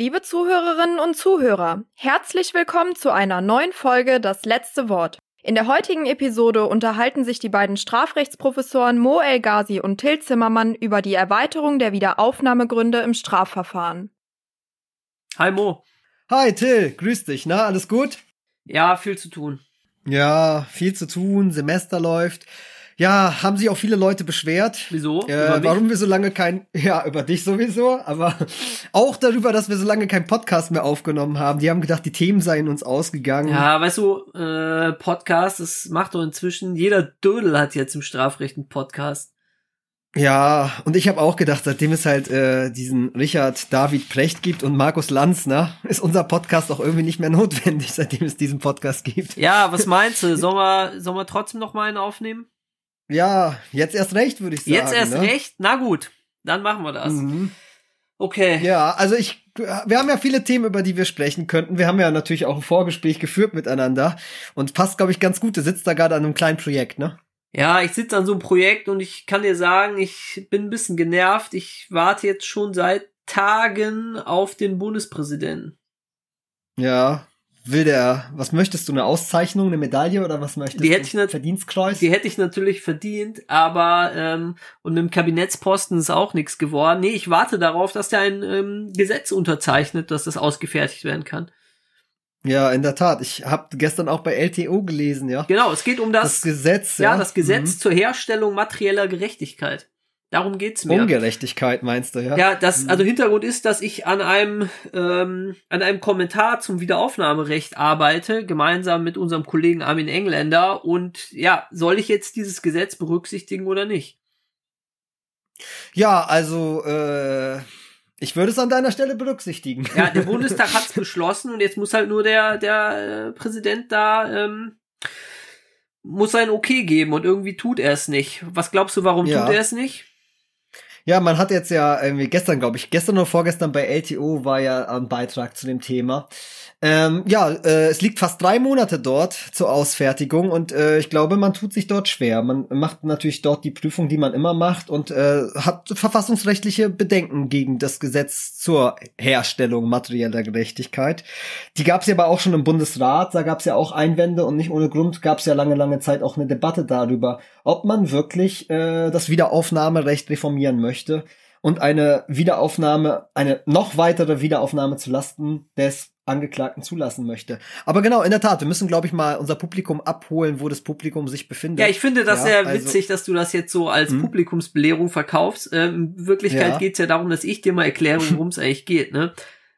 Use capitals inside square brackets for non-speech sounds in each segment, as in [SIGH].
Liebe Zuhörerinnen und Zuhörer, herzlich willkommen zu einer neuen Folge Das letzte Wort. In der heutigen Episode unterhalten sich die beiden Strafrechtsprofessoren Mo El Ghazi und Till Zimmermann über die Erweiterung der Wiederaufnahmegründe im Strafverfahren. Hi Mo. Hi Till, grüß dich, na, alles gut? Ja, viel zu tun. Ja, viel zu tun, Semester läuft. Ja, haben sich auch viele Leute beschwert. Wieso? Äh, warum wir so lange kein, [LAUGHS] ja, über dich sowieso, aber auch darüber, dass wir so lange kein Podcast mehr aufgenommen haben. Die haben gedacht, die Themen seien uns ausgegangen. Ja, weißt du, äh, Podcast, das macht doch inzwischen, jeder Dödel hat jetzt im Strafrecht einen Podcast. Ja, und ich habe auch gedacht, seitdem es halt äh, diesen Richard David Precht gibt und Markus Lanz, ne, ist unser Podcast auch irgendwie nicht mehr [LAUGHS] notwendig, seitdem es diesen Podcast gibt. Ja, was meinst du? Sollen wir, sollen wir trotzdem noch mal einen aufnehmen? Ja, jetzt erst recht, würde ich sagen. Jetzt erst ne? recht? Na gut, dann machen wir das. Mhm. Okay. Ja, also ich, wir haben ja viele Themen, über die wir sprechen könnten. Wir haben ja natürlich auch ein Vorgespräch geführt miteinander und passt, glaube ich, ganz gut. Du sitzt da gerade an einem kleinen Projekt, ne? Ja, ich sitze an so einem Projekt und ich kann dir sagen, ich bin ein bisschen genervt. Ich warte jetzt schon seit Tagen auf den Bundespräsidenten. Ja, will der, was möchtest du, eine Auszeichnung, eine Medaille oder was möchtest Die du? hätte ich nat- Verdienstkreuz? Die hätte ich natürlich verdient, aber ähm, und mit dem Kabinettsposten ist auch nichts geworden. Nee, ich warte darauf, dass der ein ähm, Gesetz unterzeichnet, dass das ausgefertigt werden kann. Ja, in der Tat. Ich habe gestern auch bei LTO gelesen, ja. Genau, es geht um Das, das, Gesetz, ja, ja. das Gesetz Mhm. zur Herstellung materieller Gerechtigkeit. Darum geht's mir. Ungerechtigkeit meinst du, ja? Ja, das, Mhm. also Hintergrund ist, dass ich an einem, ähm, an einem Kommentar zum Wiederaufnahmerecht arbeite, gemeinsam mit unserem Kollegen Armin Engländer. Und ja, soll ich jetzt dieses Gesetz berücksichtigen oder nicht? Ja, also äh, ich würde es an deiner Stelle berücksichtigen. Ja, der [LAUGHS] Bundestag hat's beschlossen und jetzt muss halt nur der, der äh, Präsident da, ähm, muss sein Okay geben und irgendwie tut er es nicht. Was glaubst du, warum Ja. tut er es nicht? Ja, man hat jetzt ja irgendwie gestern, glaube ich, gestern oder vorgestern bei LTO war ja ein Beitrag zu dem Thema. Ähm, ja, äh, es liegt fast drei Monate dort zur Ausfertigung und äh, ich glaube, man tut sich dort schwer. Man macht natürlich dort die Prüfung, die man immer macht und äh, hat verfassungsrechtliche Bedenken gegen das Gesetz zur Herstellung materieller Gerechtigkeit. Die gab es ja aber auch schon im Bundesrat, da gab es ja auch Einwände und nicht ohne Grund gab es ja lange, lange Zeit auch eine Debatte darüber, ob man wirklich äh, das Wiederaufnahmerecht reformieren möchte und eine Wiederaufnahme, eine noch weitere Wiederaufnahme zu Lasten des Angeklagten zulassen möchte. Aber genau, in der Tat, wir müssen, glaube ich, mal unser Publikum abholen, wo das Publikum sich befindet. Ja, ich finde das Ja, sehr also- witzig, dass du das jetzt so als Hm. Publikumsbelehrung verkaufst. Ähm, in Wirklichkeit Ja. geht's ja darum, dass ich dir mal erkläre, worum es eigentlich geht. Ne?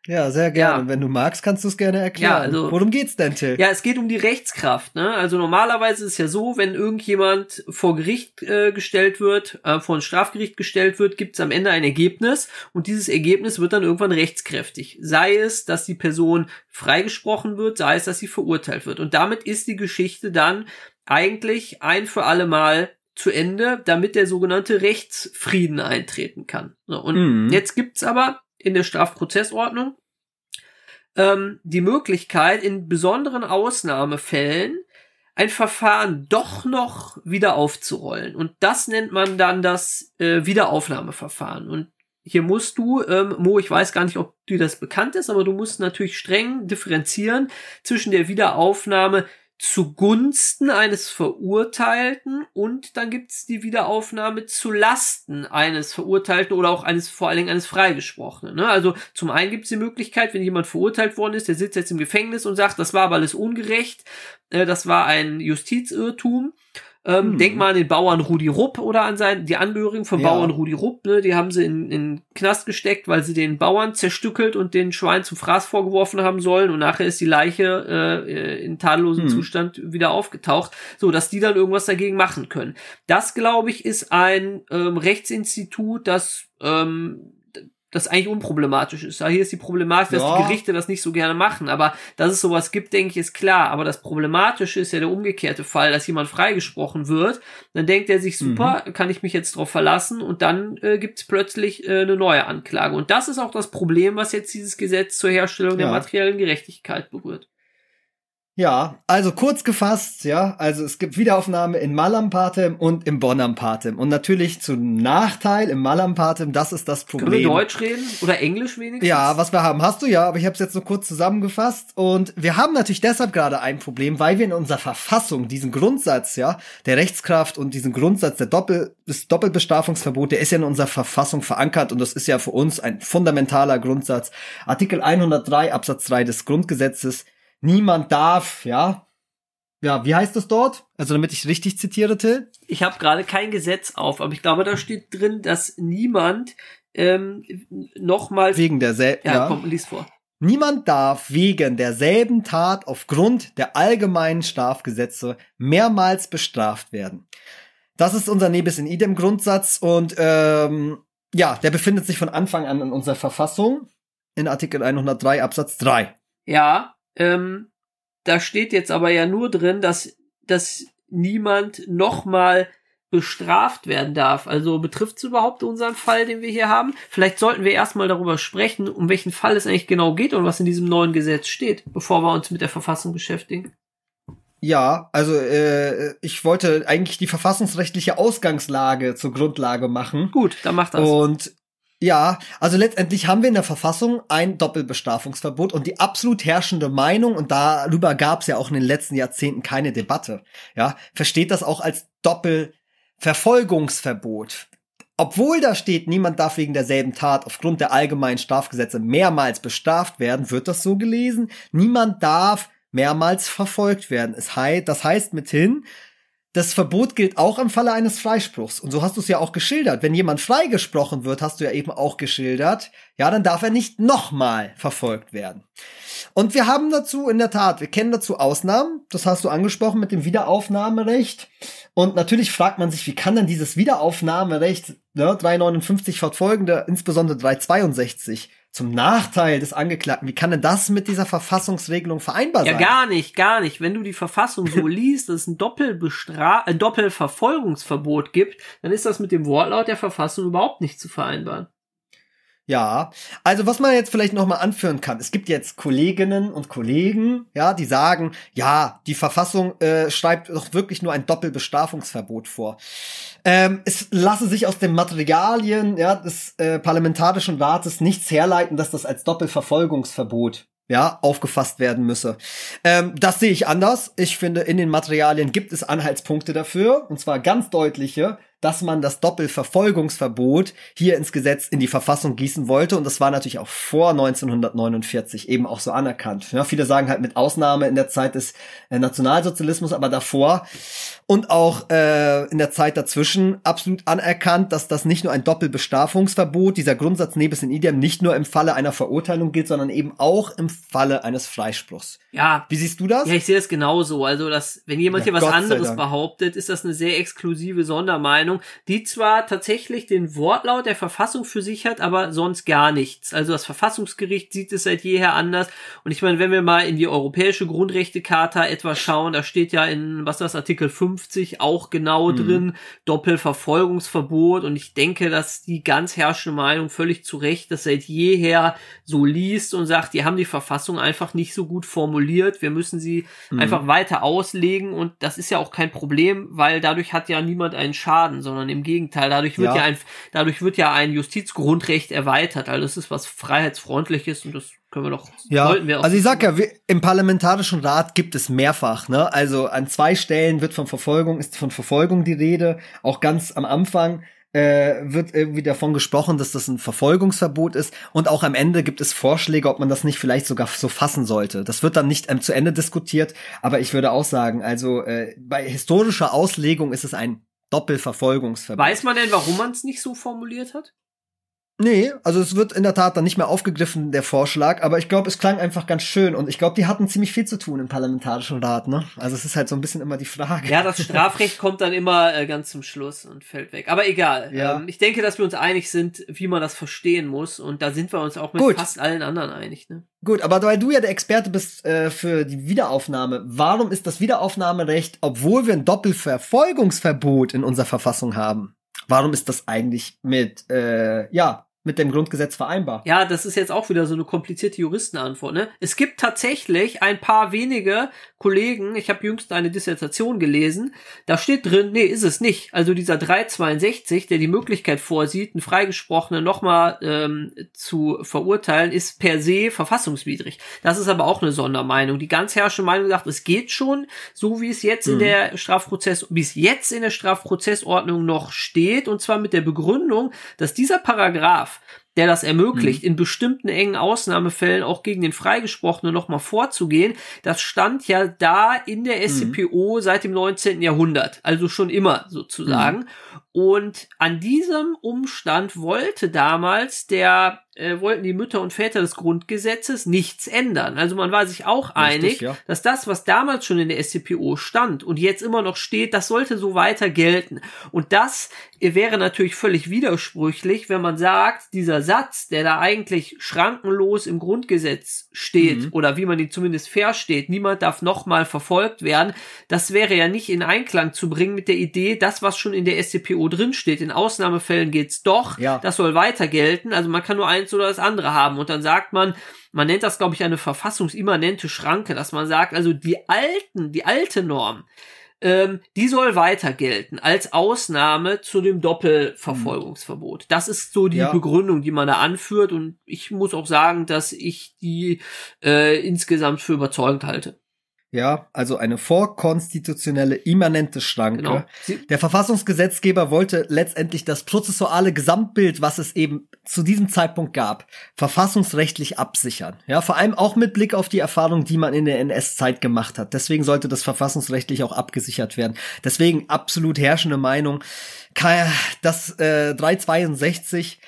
Ja, sehr gerne. Ja. Und wenn du magst, kannst du es gerne erklären. Ja, also- Worum geht's denn, Till? Ja, es geht um die Rechtskraft. Ne? Also normalerweise ist es ja so, wenn irgendjemand vor Gericht äh, gestellt wird, äh, vor ein Strafgericht gestellt wird, gibt es am Ende ein Ergebnis und dieses Ergebnis wird dann irgendwann rechtskräftig. Sei es, dass die Person freigesprochen wird, sei es, dass sie verurteilt wird. Und damit ist die Geschichte dann eigentlich ein für alle Mal zu Ende, damit der sogenannte Rechtsfrieden eintreten kann. So, und Mhm. jetzt gibt's aber in der Strafprozessordnung ähm, die Möglichkeit, in besonderen Ausnahmefällen ein Verfahren doch noch wieder aufzurollen. Und das nennt man dann das äh, Wiederaufnahmeverfahren. Und hier musst du, ähm, Mo, ich weiß gar nicht, ob dir das bekannt ist, aber du musst natürlich streng differenzieren zwischen der Wiederaufnahme zugunsten eines Verurteilten und dann gibt's die Wiederaufnahme zu Lasten eines Verurteilten oder auch eines vor allen Dingen eines Freigesprochenen. Ne? Also zum einen gibt's die Möglichkeit, wenn jemand verurteilt worden ist, der sitzt jetzt im Gefängnis und sagt, das war aber alles ungerecht, äh, das war ein Justizirrtum. Ähm, Hm. Denk mal an den Bauern Rudi Rupp oder an seinen, die Angehörigen vom Ja. Bauern Rudi Rupp, ne? die haben sie in, in den Knast gesteckt, weil sie den Bauern zerstückelt und den Schwein zum Fraß vorgeworfen haben sollen und nachher ist die Leiche äh, in tadellosem Hm. Zustand wieder aufgetaucht, so dass die dann irgendwas dagegen machen können. Das, glaube ich, ist ein ähm, Rechtsinstitut, das ähm, das eigentlich unproblematisch ist. Ja, hier ist die Problematik, dass Ja. die Gerichte das nicht so gerne machen. Aber dass es sowas gibt, denke ich, ist klar. Aber das Problematische ist ja der umgekehrte Fall, dass jemand freigesprochen wird. Dann denkt er sich, super, kann ich mich jetzt drauf verlassen? Und dann äh, gibt es plötzlich äh, eine neue Anklage. Und das ist auch das Problem, was jetzt dieses Gesetz zur Herstellung der Ja. materiellen Gerechtigkeit berührt. Ja, also kurz gefasst, ja, also es gibt Wiederaufnahme in Malampatem und im Bonampatem. Und natürlich zum Nachteil im Malampatem, das ist das Problem. Können wir Deutsch reden? Oder Englisch wenigstens? Ja, was wir haben, hast du ja, aber ich habe es jetzt nur kurz zusammengefasst. Und wir haben natürlich deshalb gerade ein Problem, weil wir in unserer Verfassung diesen Grundsatz, ja, der Rechtskraft und diesen Grundsatz der Doppel des Doppelbestrafungsverbots, der ist ja in unserer Verfassung verankert und das ist ja für uns ein fundamentaler Grundsatz. Artikel 103 Absatz 3 des Grundgesetzes niemand darf, ja. Ja, wie heißt das dort? Also damit ich richtig zitiere, Till. Ich habe gerade kein Gesetz auf, aber ich glaube, da steht drin, dass niemand ähm, nochmal wegen derselben. Ja, ja, komm, lies vor. Niemand darf wegen derselben Tat aufgrund der allgemeinen Strafgesetze mehrmals bestraft werden. Das ist unser Nebis in idem Grundsatz und ähm, ja, der befindet sich von Anfang an in unserer Verfassung in Artikel 103 Absatz 3. Ja, ähm, da steht jetzt aber ja nur drin, dass, dass niemand nochmal bestraft werden darf. Also betrifft es überhaupt unseren Fall, den wir hier haben? Vielleicht sollten wir erstmal darüber sprechen, um welchen Fall es eigentlich genau geht und was in diesem neuen Gesetz steht, bevor wir uns mit der Verfassung beschäftigen. Ja, also äh, ich wollte eigentlich die verfassungsrechtliche Ausgangslage zur Grundlage machen. Gut, dann mach das. Und ja, also letztendlich haben wir in der Verfassung ein Doppelbestrafungsverbot und die absolut herrschende Meinung, und darüber gab es ja auch in den letzten Jahrzehnten keine Debatte, ja, versteht das auch als Doppelverfolgungsverbot. Obwohl da steht, niemand darf wegen derselben Tat aufgrund der allgemeinen Strafgesetze mehrmals bestraft werden, wird das so gelesen. Niemand darf mehrmals verfolgt werden. Das heißt mithin, das Verbot gilt auch im Falle eines Freispruchs. Und so hast du es ja auch geschildert. Wenn jemand freigesprochen wird, hast du ja eben auch geschildert, ja, dann darf er nicht nochmal verfolgt werden. Und wir haben dazu in der Tat, wir kennen dazu Ausnahmen. Das hast du angesprochen mit dem Wiederaufnahmerecht. Und natürlich fragt man sich, wie kann denn dieses Wiederaufnahmerecht ne, 359 fortfolgende, insbesondere 362, zum Nachteil des Angeklagten. Wie kann denn das mit dieser Verfassungsregelung vereinbar sein? Ja, gar nicht, gar nicht. Wenn du die Verfassung so [LAUGHS] liest, dass es ein Doppelbestra ein Doppelverfolgungsverbot gibt, dann ist das mit dem Wortlaut der Verfassung überhaupt nicht zu vereinbaren. Ja, also was man jetzt vielleicht noch mal anführen kann, es gibt jetzt Kolleginnen und Kollegen, ja, die sagen, ja, die Verfassung äh, schreibt doch wirklich nur ein Doppelbestrafungsverbot vor. Ähm, es lasse sich aus den Materialien ja, des äh, Parlamentarischen Rates nichts herleiten, dass das als Doppelverfolgungsverbot ja, aufgefasst werden müsse. Ähm, das sehe ich anders. Ich finde, in den Materialien gibt es Anhaltspunkte dafür, und zwar ganz deutliche, dass man das Doppelverfolgungsverbot hier ins Gesetz, in die Verfassung gießen wollte. Und das war natürlich auch vor 1949 eben auch so anerkannt. Ja, viele sagen halt mit Ausnahme in der Zeit des äh, Nationalsozialismus, aber davor und auch äh, in der Zeit dazwischen absolut anerkannt, dass das nicht nur ein Doppelbestrafungsverbot, dieser Grundsatz nebis in idem, nicht nur im Falle einer Verurteilung gilt, sondern eben auch im Falle eines Freispruchs. Ja. Wie siehst du das? Ja, ich sehe es genauso. Also, dass, wenn jemand ja, hier was Gott anderes behauptet, ist das eine sehr exklusive Sondermeinung, die zwar tatsächlich den Wortlaut der Verfassung für sich hat, aber sonst gar nichts. Also, das Verfassungsgericht sieht es seit jeher anders. Und ich meine, wenn wir mal in die Europäische Grundrechtecharta etwas schauen, da steht ja in, was das, Artikel 50 auch genau mhm. drin, Doppelverfolgungsverbot. Und ich denke, dass die ganz herrschende Meinung völlig zu Recht das seit jeher so liest und sagt, die haben die Verfassung einfach nicht so gut formuliert formuliert. Wir müssen sie mhm. einfach weiter auslegen und das ist ja auch kein Problem, weil dadurch hat ja niemand einen Schaden, sondern im Gegenteil, dadurch wird ja, ja ein, dadurch wird ja ein Justizgrundrecht erweitert. Also das ist was freiheitsfreundliches und das können wir doch. Ja, wir also ich sag ja, im Parlamentarischen Rat gibt es mehrfach, ne? Also an zwei Stellen wird von Verfolgung, ist von Verfolgung die Rede, auch ganz am Anfang äh, wird irgendwie davon gesprochen, dass das ein Verfolgungsverbot ist und auch am Ende gibt es Vorschläge, ob man das nicht vielleicht sogar so fassen sollte. Das wird dann nicht ähm, zu Ende diskutiert, aber ich würde auch sagen, also äh, bei historischer Auslegung ist es ein Doppelverfolgungsverbot. Weiß man denn, warum man es nicht so formuliert hat? Nee, also es wird in der Tat dann nicht mehr aufgegriffen, der Vorschlag, aber ich glaube, es klang einfach ganz schön und ich glaube, die hatten ziemlich viel zu tun im Parlamentarischen Rat, ne? Also es ist halt so ein bisschen immer die Frage. Ja, das Strafrecht kommt dann immer äh, ganz zum Schluss und fällt weg. Aber egal. Ja. Ähm, ich denke, dass wir uns einig sind, wie man das verstehen muss und da sind wir uns auch mit Gut. fast allen anderen einig, ne? Gut, aber weil du ja der Experte bist äh, für die Wiederaufnahme, warum ist das Wiederaufnahmerecht, obwohl wir ein Doppelverfolgungsverbot in unserer Verfassung haben, warum ist das eigentlich mit, äh, ja, mit dem Grundgesetz vereinbar? Ja, das ist jetzt auch wieder so eine komplizierte Juristenantwort. Ne? Es gibt tatsächlich ein paar wenige Kollegen, ich habe jüngst eine Dissertation gelesen, da steht drin, nee, ist es nicht. Also dieser 362, der die Möglichkeit vorsieht, einen Freigesprochenen nochmal ähm, zu verurteilen, ist per se verfassungswidrig. Das ist aber auch eine Sondermeinung. Die ganz herrschende Meinung sagt, es geht schon, so wie es jetzt mhm. in der Strafprozess, wie es jetzt in der Strafprozessordnung noch steht, und zwar mit der Begründung, dass dieser Paragraph der das ermöglicht, mhm. in bestimmten engen Ausnahmefällen auch gegen den Freigesprochenen nochmal vorzugehen, das stand ja da in der SCPO mhm. seit dem 19. Jahrhundert, also schon immer sozusagen. Mhm. Und an diesem Umstand wollte damals der äh, wollten die Mütter und Väter des Grundgesetzes nichts ändern. Also man war sich auch Richtig, einig, ja. dass das, was damals schon in der SCPO stand und jetzt immer noch steht, das sollte so weiter gelten. Und das wäre natürlich völlig widersprüchlich, wenn man sagt, dieser Satz, der da eigentlich schrankenlos im Grundgesetz steht mhm. oder wie man ihn zumindest versteht, niemand darf nochmal verfolgt werden, das wäre ja nicht in Einklang zu bringen mit der Idee, das, was schon in der SCPO drinsteht, in Ausnahmefällen geht's doch, ja. das soll weiter gelten. Also man kann nur eins oder das andere haben und dann sagt man, man nennt das, glaube ich, eine verfassungsimmanente Schranke, dass man sagt, also die alten, die alte Norm, ähm, die soll weiter gelten als Ausnahme zu dem Doppelverfolgungsverbot. Das ist so die ja. Begründung, die man da anführt und ich muss auch sagen, dass ich die äh, insgesamt für überzeugend halte. Ja, also eine vorkonstitutionelle immanente Schranke. Genau. Der Verfassungsgesetzgeber wollte letztendlich das prozessuale Gesamtbild, was es eben zu diesem Zeitpunkt gab, verfassungsrechtlich absichern. Ja, vor allem auch mit Blick auf die Erfahrung, die man in der NS-Zeit gemacht hat. Deswegen sollte das verfassungsrechtlich auch abgesichert werden. Deswegen absolut herrschende Meinung, das äh, 362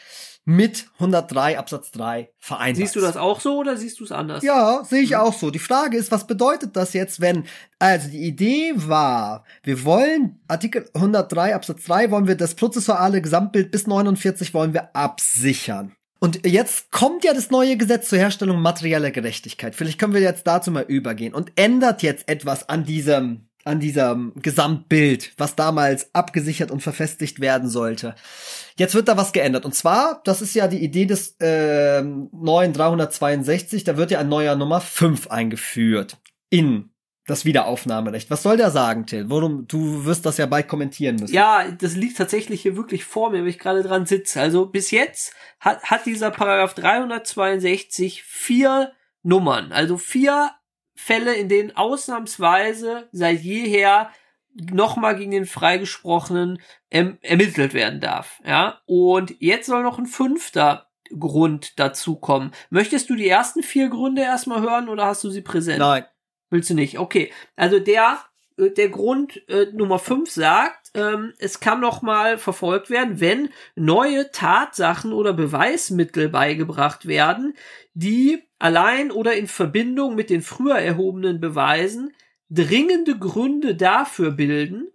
mit 103 Absatz 3 vereinbart. Siehst du das auch so oder siehst du es anders? Ja, sehe ich mhm. auch so. Die Frage ist, was bedeutet das jetzt, wenn, also die Idee war, wir wollen Artikel 103 Absatz 3 wollen wir das prozessuale Gesamtbild bis 49 wollen wir absichern. Und jetzt kommt ja das neue Gesetz zur Herstellung materieller Gerechtigkeit. Vielleicht können wir jetzt dazu mal übergehen und ändert jetzt etwas an diesem an diesem Gesamtbild, was damals abgesichert und verfestigt werden sollte. Jetzt wird da was geändert. Und zwar, das ist ja die Idee des äh, neuen 362, da wird ja ein neuer Nummer 5 eingeführt in das Wiederaufnahmerecht. Was soll der sagen, Till? Worum, du wirst das ja bald kommentieren müssen. Ja, das liegt tatsächlich hier wirklich vor mir, wenn ich gerade dran sitze. Also bis jetzt hat, hat dieser Paragraph 362 vier Nummern, also vier Fälle, in denen ausnahmsweise seit jeher nochmal gegen den Freigesprochenen ähm, ermittelt werden darf. Ja, und jetzt soll noch ein fünfter Grund dazukommen. Möchtest du die ersten vier Gründe erstmal hören oder hast du sie präsent? Nein. Willst du nicht? Okay. Also der, äh, der Grund äh, Nummer fünf sagt, ähm, es kann noch mal verfolgt werden, wenn neue Tatsachen oder Beweismittel beigebracht werden, die allein oder in Verbindung mit den früher erhobenen Beweisen dringende Gründe dafür bilden,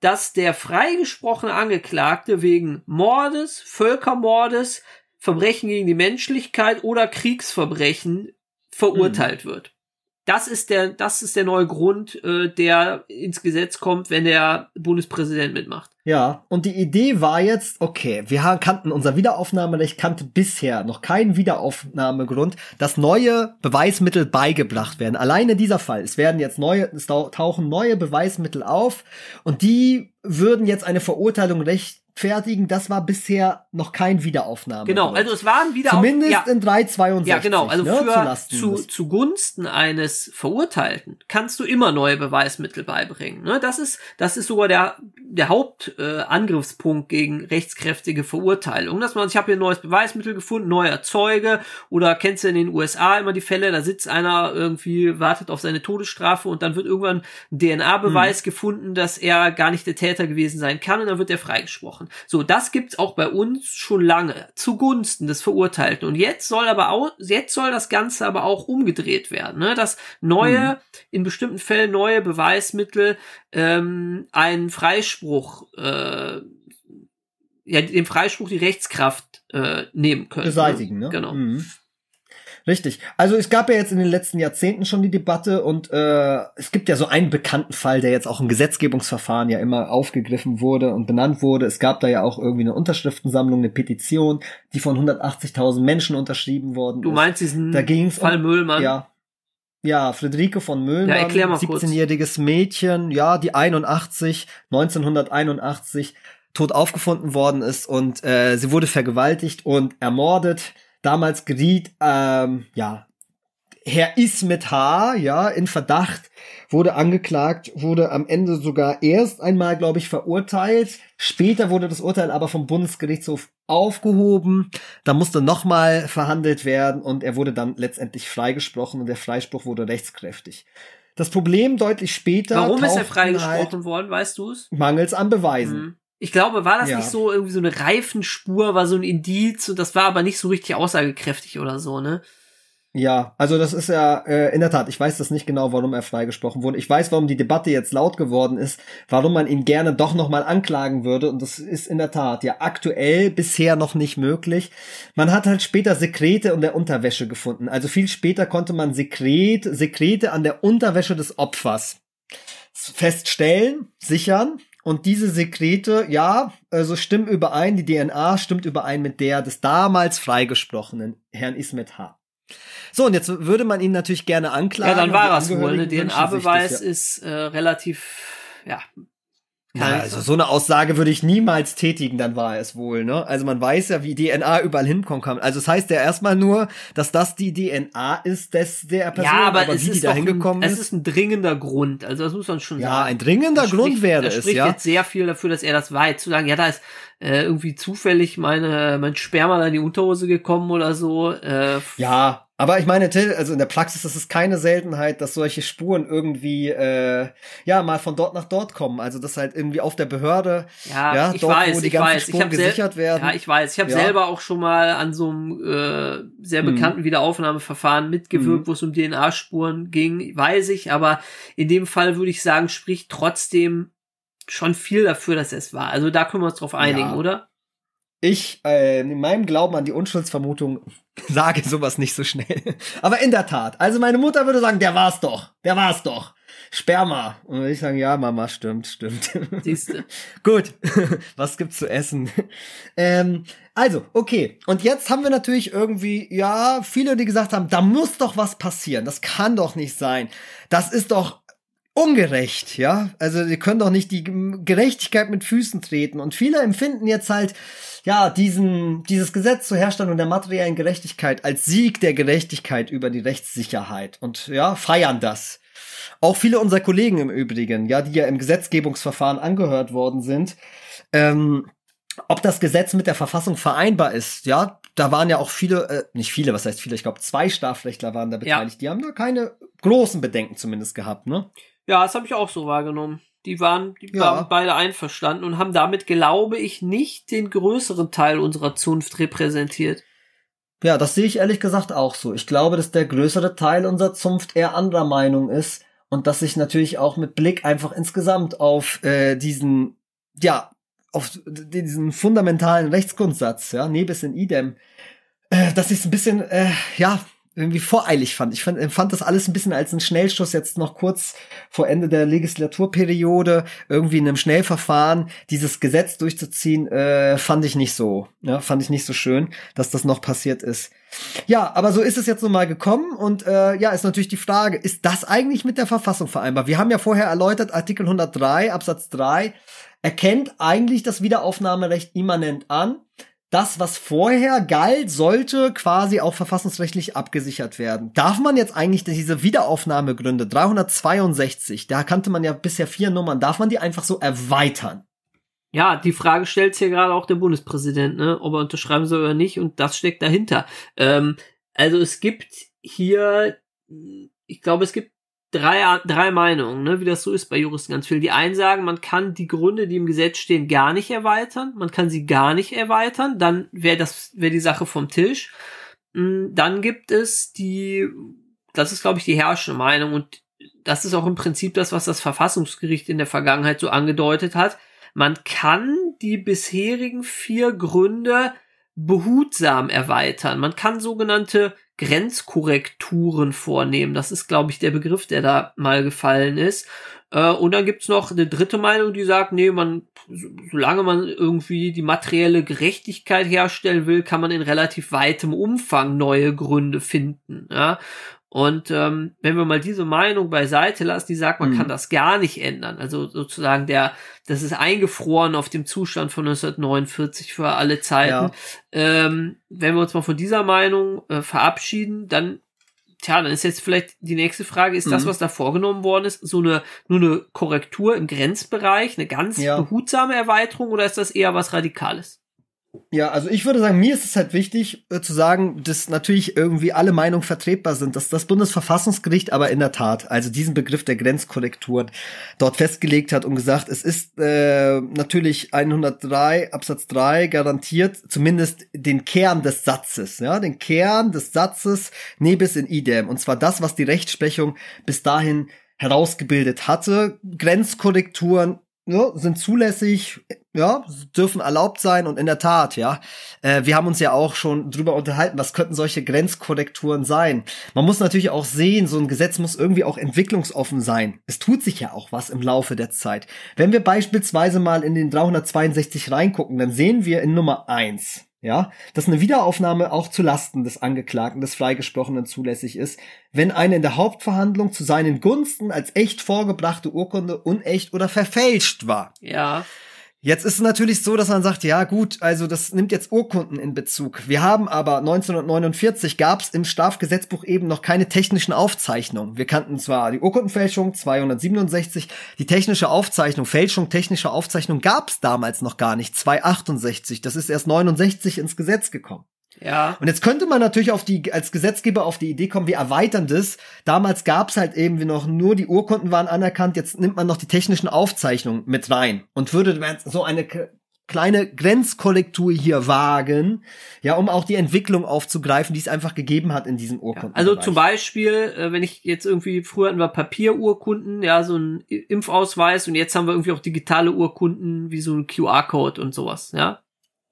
dass der freigesprochene Angeklagte wegen Mordes, Völkermordes, Verbrechen gegen die Menschlichkeit oder Kriegsverbrechen verurteilt mhm. wird. Das ist der, das ist der neue Grund, äh, der ins Gesetz kommt, wenn der Bundespräsident mitmacht. Ja, und die Idee war jetzt, okay, wir kannten unser Wiederaufnahmerecht kannte bisher noch keinen Wiederaufnahmegrund, dass neue Beweismittel beigebracht werden. Alleine dieser Fall. Es werden jetzt neue, es tauchen neue Beweismittel auf und die würden jetzt eine Verurteilung recht fertigen, das war bisher noch kein Wiederaufnahme. Genau, also es waren wieder Zumindest ja, in 362. Ja, genau, also ne, für, zu, zugunsten eines Verurteilten kannst du immer neue Beweismittel beibringen. Ne? Das ist, das ist sogar der, der Hauptangriffspunkt äh, gegen rechtskräftige Verurteilung. Dass man, ich habe hier ein neues Beweismittel gefunden, neuer Zeuge, oder kennst du in den USA immer die Fälle, da sitzt einer irgendwie, wartet auf seine Todesstrafe und dann wird irgendwann ein DNA-Beweis hm. gefunden, dass er gar nicht der Täter gewesen sein kann und dann wird er freigesprochen gesprochen. So, das gibt's auch bei uns schon lange zugunsten des Verurteilten. Und jetzt soll aber auch, jetzt soll das Ganze aber auch umgedreht werden, ne? dass neue, mhm. in bestimmten Fällen neue Beweismittel ähm, einen Freispruch, äh, ja, dem Freispruch die Rechtskraft äh, nehmen können. Beseitigen, ne? Genau. Mhm. Richtig. Also es gab ja jetzt in den letzten Jahrzehnten schon die Debatte und äh, es gibt ja so einen bekannten Fall, der jetzt auch im Gesetzgebungsverfahren ja immer aufgegriffen wurde und benannt wurde. Es gab da ja auch irgendwie eine Unterschriftensammlung, eine Petition, die von 180.000 Menschen unterschrieben worden Du ist. meinst diesen Da ging's Fall um, Müllmann? Ja. Ja, Friederike von Müllmann, Ja, erklär mal kurz. 17-jähriges Mädchen, ja, die 81, 1981 tot aufgefunden worden ist und äh, sie wurde vergewaltigt und ermordet. Damals geriet, ähm, ja, Herr Ismet H., ja, in Verdacht, wurde angeklagt, wurde am Ende sogar erst einmal, glaube ich, verurteilt. Später wurde das Urteil aber vom Bundesgerichtshof aufgehoben. Da musste nochmal verhandelt werden und er wurde dann letztendlich freigesprochen und der Freispruch wurde rechtskräftig. Das Problem deutlich später. Warum ist er freigesprochen Halt worden, weißt du es? mangels an Beweisen. Mhm. Ich glaube, war das Ja. nicht so irgendwie so eine Reifenspur, war so ein Indiz und das war aber nicht so richtig aussagekräftig oder so, ne? Ja, also das ist ja äh, in der Tat, ich weiß das nicht genau, warum er freigesprochen wurde. Ich weiß, warum die Debatte jetzt laut geworden ist, warum man ihn gerne doch nochmal anklagen würde. Und das ist in der Tat ja aktuell bisher noch nicht möglich. Man hat halt später Sekrete in der Unterwäsche gefunden. Also viel später konnte man Sekret, Sekrete an der Unterwäsche des Opfers feststellen, sichern. Und diese Sekrete, ja, also stimmen überein, die DNA stimmt überein mit der des damals freigesprochenen Herrn Ismet H. So, und jetzt würde man ihn natürlich gerne anklagen. Ja, dann war das wohl. Ne? Wünschen sich DNA-Beweis ja. ist äh, relativ, ja. Ja, also so eine Aussage würde ich niemals tätigen, dann war es wohl, ne? Also man weiß ja, wie DNA überall hinkommen kann. Also es heißt ja erstmal nur, dass das die DNA ist des der Person, ja, aber, es wie die ist da hingekommen ein, es ist. ist ein dringender Grund. Also das muss man schon Ja, sagen. ein dringender Das Grund spricht, wäre das es, spricht ja. jetzt sehr viel dafür, dass er das weiß. Zu sagen, ja, da ist äh, irgendwie zufällig meine mein Sperma da in die Unterhose gekommen oder so. Äh, Ja, aber ich meine, Till, also in der Praxis ist es keine Seltenheit, dass solche Spuren irgendwie äh, ja mal von dort nach dort kommen. Also dass halt irgendwie auf der Behörde Ja, Ja, ich dort, wo weiß, die ich ganzen weiß. Ich Spuren habe sel gesichert werden. Ja, ich weiß. Ich habe Ja. selber auch schon mal an so einem äh, sehr Mhm. bekannten Wiederaufnahmeverfahren mitgewirkt, Mhm. wo es um DNA-Spuren ging, weiß ich. Aber in dem Fall würde ich sagen, spricht trotzdem schon viel dafür, dass es war. Also da können wir uns drauf einigen, Ja. oder? Ich äh, in meinem Glauben an die Unschuldsvermutung [LAUGHS] sage sowas nicht so schnell. Aber in der Tat, also meine Mutter würde sagen, der war's doch, der war's doch. Sperma. Und würde ich sagen, ja, Mama, stimmt, stimmt. Siehste. [LAUGHS] Gut, [LAUGHS] was gibt's zu essen? ähm, also, okay. Und jetzt haben wir natürlich irgendwie, ja, viele, die gesagt haben, da muss doch was passieren. Das kann doch nicht sein. Das ist doch ungerecht, ja. Also, wir können doch nicht die Gerechtigkeit mit Füßen treten. Und viele empfinden jetzt halt, ja, diesen, dieses Gesetz zur Herstellung der materiellen Gerechtigkeit als Sieg der Gerechtigkeit über die Rechtssicherheit und ja, feiern das. Auch viele unserer Kollegen im Übrigen, ja, die ja im Gesetzgebungsverfahren angehört worden sind, ähm, ob das Gesetz mit der Verfassung vereinbar ist, ja, da waren ja auch viele, äh, nicht viele, was heißt viele, ich glaube zwei Strafrechtler waren da Ja. beteiligt, die haben da keine großen Bedenken zumindest gehabt, ne? Ja, das habe ich auch so wahrgenommen. Die waren, die Ja. waren beide einverstanden und haben damit, glaube ich, nicht den größeren Teil unserer Zunft repräsentiert. Ja, das sehe ich ehrlich gesagt auch so. Ich glaube, dass der größere Teil unserer Zunft eher anderer Meinung ist und dass sich natürlich auch mit Blick einfach insgesamt auf äh, diesen, ja, auf diesen fundamentalen Rechtsgrundsatz, ja, nebis in idem, äh, dass ich es ein bisschen, äh, ja, irgendwie voreilig fand. Ich fand, empfand das alles ein bisschen als ein Schnellschuss jetzt noch kurz vor Ende der Legislaturperiode irgendwie in einem Schnellverfahren dieses Gesetz durchzuziehen, äh, fand ich nicht so, ja, fand ich nicht so schön, dass das noch passiert ist. Ja, aber so ist es jetzt nun mal gekommen und äh, ja, ist natürlich die Frage, ist das eigentlich mit der Verfassung vereinbar? Wir haben ja vorher erläutert, Artikel 103 Absatz 3 erkennt eigentlich das Wiederaufnahmerecht immanent an. Das, was vorher galt, sollte quasi auch verfassungsrechtlich abgesichert werden. Darf man jetzt eigentlich diese Wiederaufnahmegründe 362, da kannte man ja bisher vier Nummern, darf man die einfach so erweitern? Ja, die Frage stellt hier gerade auch der Bundespräsident, ne, ob er unterschreiben soll oder nicht, und das steckt dahinter. Ähm, also es gibt hier, ich glaube, es gibt drei, drei Meinungen, ne, wie das so ist bei Juristen ganz viel. Die einen sagen, man kann die Gründe, die im Gesetz stehen, gar nicht erweitern, man kann sie gar nicht erweitern, dann wäre das, wäre die Sache vom Tisch. Mm, Dann gibt es die, das ist, glaube ich, die herrschende Meinung und das ist auch im Prinzip das, was das Verfassungsgericht in der Vergangenheit so angedeutet hat. Man kann die bisherigen vier Gründe behutsam erweitern. Man kann sogenannte Grenzkorrekturen vornehmen. Das ist, glaube ich, der Begriff, der da mal gefallen ist. Äh, und dann gibt's noch eine dritte Meinung, die sagt, nee, man, solange man irgendwie die materielle Gerechtigkeit herstellen will, kann man in relativ weitem Umfang neue Gründe finden. Ja? Und ähm, wenn wir mal diese Meinung beiseite lassen, die sagt, man mhm. kann das gar nicht ändern. Also sozusagen der, das ist eingefroren auf dem Zustand von 1949 für alle Zeiten. Ja. Ähm, wenn wir uns mal von dieser Meinung äh, verabschieden, dann Tja, dann ist jetzt vielleicht die nächste Frage, ist mhm. das, was da vorgenommen worden ist, so eine, nur eine Korrektur im Grenzbereich, eine ganz ja. behutsame Erweiterung oder ist das eher was Radikales? Ja, also ich würde sagen, mir ist es halt wichtig äh, zu sagen, dass natürlich irgendwie alle Meinungen vertretbar sind, dass das Bundesverfassungsgericht aber in der Tat, also diesen Begriff der Grenzkorrektur dort festgelegt hat und gesagt, es ist äh, natürlich 103 Absatz 3 garantiert zumindest den Kern des Satzes, ja, den Kern des Satzes nebis in idem und zwar das, was die Rechtsprechung bis dahin herausgebildet hatte. Grenzkorrekturen ja, sind zulässig, ja, dürfen erlaubt sein und in der Tat, ja, äh, wir haben uns ja auch schon drüber unterhalten, was könnten solche Grenzkorrekturen sein. Man muss natürlich auch sehen, so ein Gesetz muss irgendwie auch entwicklungsoffen sein. Es tut sich ja auch was im Laufe der Zeit. Wenn wir beispielsweise mal in den 362 reingucken, dann sehen wir in Nummer eins ja, dass eine Wiederaufnahme auch zu Lasten des Angeklagten, des Freigesprochenen zulässig ist, wenn eine in der Hauptverhandlung zu seinen Gunsten als echt vorgebrachte Urkunde unecht oder verfälscht war. Ja. Jetzt ist es natürlich so, dass man sagt, ja gut, also das nimmt jetzt Urkunden in Bezug. Wir haben aber 1949 gab es im Strafgesetzbuch eben noch keine technischen Aufzeichnungen. Wir kannten zwar die Urkundenfälschung 267, die technische Aufzeichnung, Fälschung technischer Aufzeichnung gab es damals noch gar nicht, 268. Das ist erst 69 ins Gesetz gekommen. Ja. Und jetzt könnte man natürlich auf die, als Gesetzgeber auf die Idee kommen, wir erweitern das. Damals gab's halt eben wie noch nur die Urkunden waren anerkannt, jetzt nimmt man noch die technischen Aufzeichnungen mit rein und würde so eine kleine Grenzkorrektur hier wagen, ja, um auch die Entwicklung aufzugreifen, die es einfach gegeben hat in diesem Urkunden. Ja, also zum Beispiel, äh, wenn ich jetzt irgendwie früher hatten wir Papierurkunden, ja, so ein Impfausweis und jetzt haben wir irgendwie auch digitale Urkunden wie so ein QR-Code und sowas, ja.